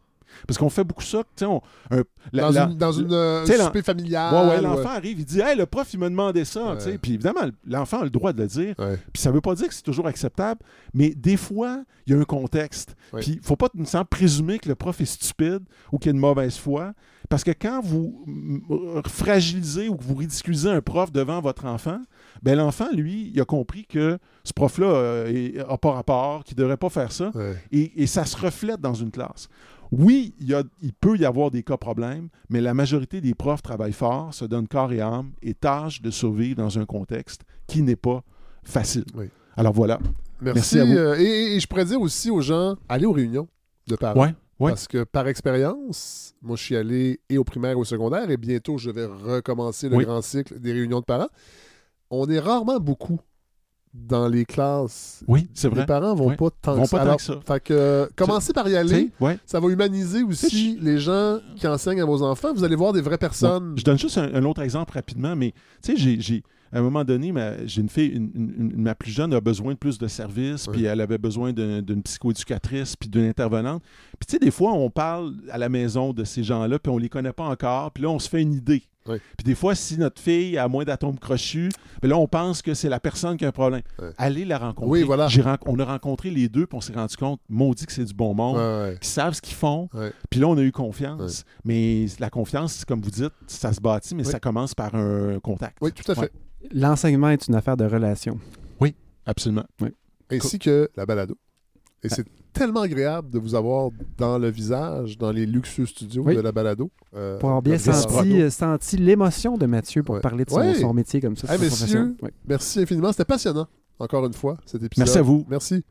Parce qu'on fait beaucoup ça. tu sais, on- un- la- dans, la- une, dans une euh, tu sais, souper familiale. Ouais, ouais, ouais. l'enfant arrive, il dit Hey, le prof, il m'a demandé ça. Puis évidemment, l'enfant a le droit de le dire. Puis ça veut pas dire que c'est toujours acceptable, mais des fois, il y a un contexte. Puis il faut pas nécessairement présumer que le prof est stupide ou qu'il a une mauvaise foi. Parce que quand vous fragilisez ou que vous ridiculisez un prof devant votre enfant, ben l'enfant, lui, il a compris que ce prof-là n'a pas rapport, qu'il ne devrait pas faire ça. Et ça se reflète dans une classe. Oui, il, y a- il peut y avoir des cas problèmes, mais la majorité des profs travaillent fort, se donnent corps et âme et tâchent de survivre dans un contexte qui n'est pas facile. Oui. Alors voilà. Merci. Merci à vous. euh, et, et je pourrais dire aussi aux gens, allez aux réunions de parents. Ouais, ouais. Parce que par expérience, moi, je suis allé et au primaire et au secondaire, et bientôt, je vais recommencer le Oui. grand cycle des réunions de parents. On est rarement beaucoup dans les classes. Oui, c'est Les vrai. parents vont Oui. pas tant Vont que ça. pas tant que ça. Fait que, euh, commencez par y aller. ouais. Ça va humaniser aussi les gens qui enseignent à vos enfants. Vous allez voir des vraies personnes. Je donne juste un, un autre exemple rapidement, mais tu sais, j'ai-. À un moment donné, ma- j'ai une fille, une- une- une- ma plus jeune a besoin de plus de services, puis elle avait besoin d'un- d'une psychoéducatrice, puis d'une intervenante. Puis tu sais, des fois, on parle à la maison de ces gens-là, puis on les connaît pas encore, puis là, on se fait une idée. Puis des fois, si notre fille a moins d'atomes crochus, ben là, on pense que c'est la personne qui a un problème. Allez la rencontrer. Oui, voilà. Ren- on a rencontré les deux, puis on s'est rendu compte, maudit que c'est du bon monde, ouais. qui savent ce qu'ils font. Puis là, on a eu confiance. Mais la confiance, comme vous dites, ça se bâtit, mais Oui. ça commence par un contact. Oui, tout à fait. Ouais. L'enseignement est une affaire de relation. Absolument. Ainsi que la balado. Et c'est tellement agréable de vous avoir dans le visage, dans les luxueux studios Oui. de la balado. Euh, Pour avoir bien senti, euh, senti l'émotion de Mathieu pour Ouais. parler de son, Ouais. son métier comme ça. Hey, sa messieurs, profession. Oui. Merci infiniment. C'était passionnant, encore une fois, cet épisode. Merci à vous. Merci.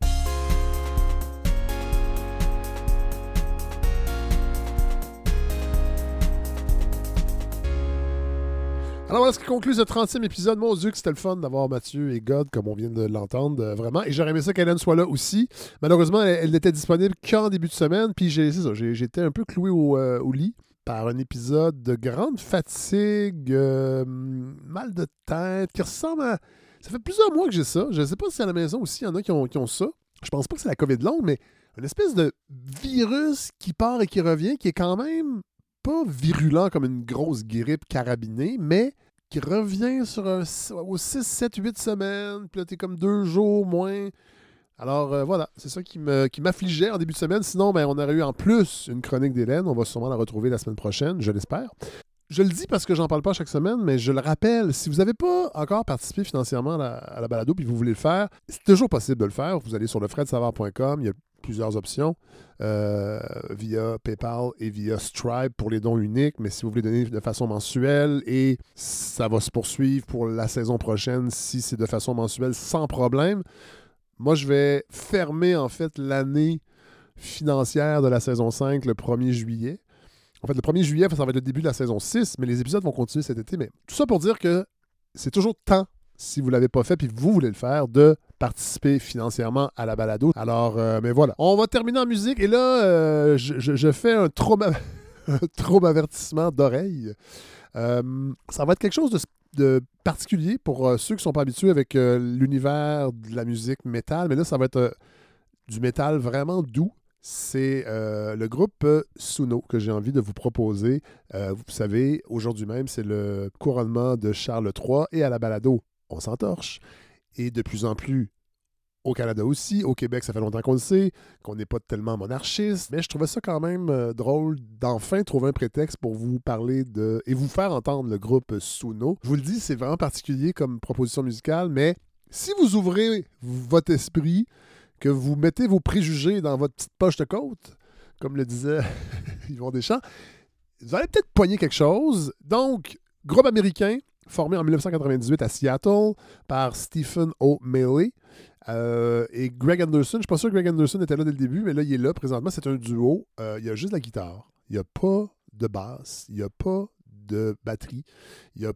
Alors voilà ce qui conclut ce 30e épisode. Mon Dieu, que c'était le fun d'avoir Mathieu et God, comme on vient de l'entendre, euh, vraiment. Et j'aurais aimé ça qu'Hélène soit là aussi. Malheureusement, elle, n'était disponible qu'en début de semaine. Puis ça, j'ai- j'étais un peu cloué au, euh, au lit par un épisode de grande fatigue, euh, mal de tête, qui ressemble à... Ça fait plusieurs mois que j'ai ça. Je ne sais pas si à la maison aussi, il y en a qui ont, qui ont ça. Je pense pas que c'est la COVID longue, mais une espèce de virus qui part et qui revient, qui est quand même pas virulent comme une grosse grippe carabinée, mais qui revient sur aux 6, 7, 8 semaines. Puis là, t'es comme deux jours moins. Alors euh, voilà, c'est ça qui m'affligeait en début de semaine. Sinon, ben, on aurait eu en plus une chronique d'Hélène. On va sûrement la retrouver la semaine prochaine, je l'espère. Je le dis parce que j'en parle pas chaque semaine, mais je le rappelle, si vous n'avez pas encore participé financièrement à la, à la balado puis vous voulez le faire, c'est toujours possible de le faire. Vous allez sur lefredsavard.com, il y a plusieurs options euh, via PayPal et via Stripe pour les dons uniques, mais si vous voulez donner de façon mensuelle et ça va se poursuivre pour la saison prochaine si c'est de façon mensuelle sans problème. Moi, je vais fermer en fait l'année financière de la saison 5 le 1er juillet. En fait, le 1er juillet, ça va être le début de la saison 6, mais les épisodes vont continuer cet été. Mais tout ça pour dire que c'est toujours temps, si vous ne l'avez pas fait puis vous voulez le faire, de participer financièrement à la balado. Alors, euh, mais voilà. On va terminer en musique. Et là, euh, je, fais un trauma, [laughs] un avertissement d'oreille. Euh, ça va être quelque chose de de particulier pour ceux qui sont pas habitués avec l'univers de la musique métal, mais là, ça va être du métal vraiment doux. C'est euh, le groupe Suno que j'ai envie de vous proposer. Euh, vous savez, aujourd'hui même, c'est le couronnement de Charles III et à la balado, on s'entorche. Et de plus en plus au Canada aussi, au Québec, ça fait longtemps qu'on le sait, qu'on n'est pas tellement monarchiste, mais je trouvais ça quand même euh, drôle d'enfin trouver un prétexte pour vous parler de et vous faire entendre le groupe Suno. Je vous le dis, c'est vraiment particulier comme proposition musicale, mais si vous ouvrez votre esprit, que vous mettez vos préjugés dans votre petite poche de côte, comme le disait [laughs] Yvon Deschamps, vous allez peut-être pogner quelque chose. Donc, groupe américain, formé en 1998 à Seattle par Stephen O'Malley. Euh, et Greg Anderson, je ne suis pas sûr que Greg Anderson était là dès le début, mais là, il est là présentement. C'est un duo. Euh, il y a juste la guitare. Il n'y a pas de basse. Il n'y a pas de batterie. Il y a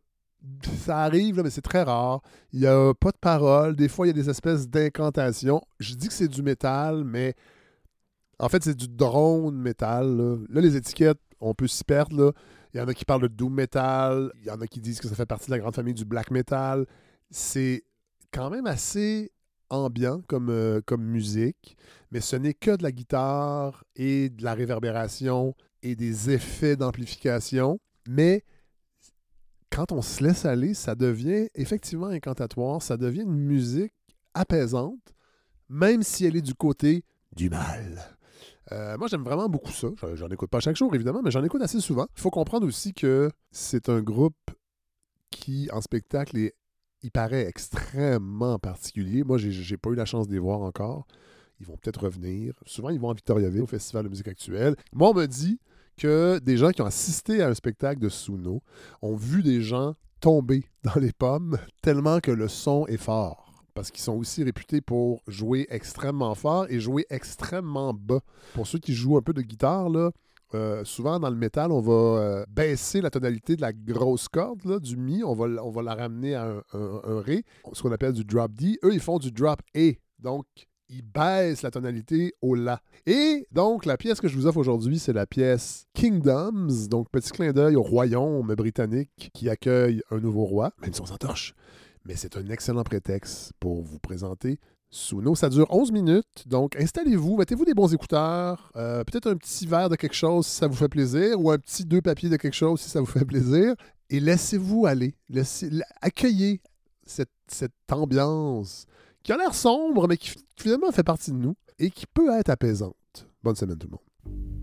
ça arrive, là, mais c'est très rare. Il n'y a pas de paroles. Des fois, il y a des espèces d'incantations. Je dis que c'est du métal, mais en fait, c'est du drone métal. Là. Les étiquettes, on peut s'y perdre. Il y en a qui parlent de doom metal. Il y en a qui disent que ça fait partie de la grande famille du black metal. C'est quand même assez ambiant comme, euh, comme musique, mais ce n'est que de la guitare et de la réverbération et des effets d'amplification. Mais quand on se laisse aller, ça devient effectivement incantatoire, ça devient une musique apaisante, même si elle est du côté du mal. Euh, moi, j'aime vraiment beaucoup ça. J'en- écoute pas chaque jour, évidemment, mais j'en écoute assez souvent. Il faut comprendre aussi que c'est un groupe qui, en spectacle, il paraît extrêmement particulier. Moi, j'ai- j'ai pas eu la chance de les voir encore. Ils vont peut-être revenir. Souvent, ils vont à Victoriaville, au Festival de musique actuelle. Moi, on me dit que des gens qui ont assisté à un spectacle de Suno ont vu des gens tomber [laughs] dans les pommes tellement que le son est fort. Parce qu'ils sont aussi réputés pour jouer extrêmement fort et jouer extrêmement bas. Pour ceux qui jouent un peu de guitare, là, euh, souvent dans le métal, on va euh, baisser la tonalité de la grosse corde, du mi, on va, la ramener à un, ré, ce qu'on appelle du drop D. Eux, ils font du drop A. Donc, ils baissent la tonalité au La. Et donc, la pièce que je vous offre aujourd'hui, c'est la pièce Kingdoms. Donc, petit clin d'œil au royaume britannique qui accueille un nouveau roi, même si on s'entorche. Mais c'est un excellent prétexte pour vous présenter Suno. Ça dure 11 minutes, donc installez-vous, mettez-vous des bons écouteurs, euh, peut-être un petit verre de quelque chose si ça vous fait plaisir, ou un petit deux papiers de quelque chose si ça vous fait plaisir, et laissez-vous aller. Laissez, accueillez cette ambiance qui a l'air sombre, mais qui finalement fait partie de nous et qui peut être apaisante. Bonne semaine tout le monde.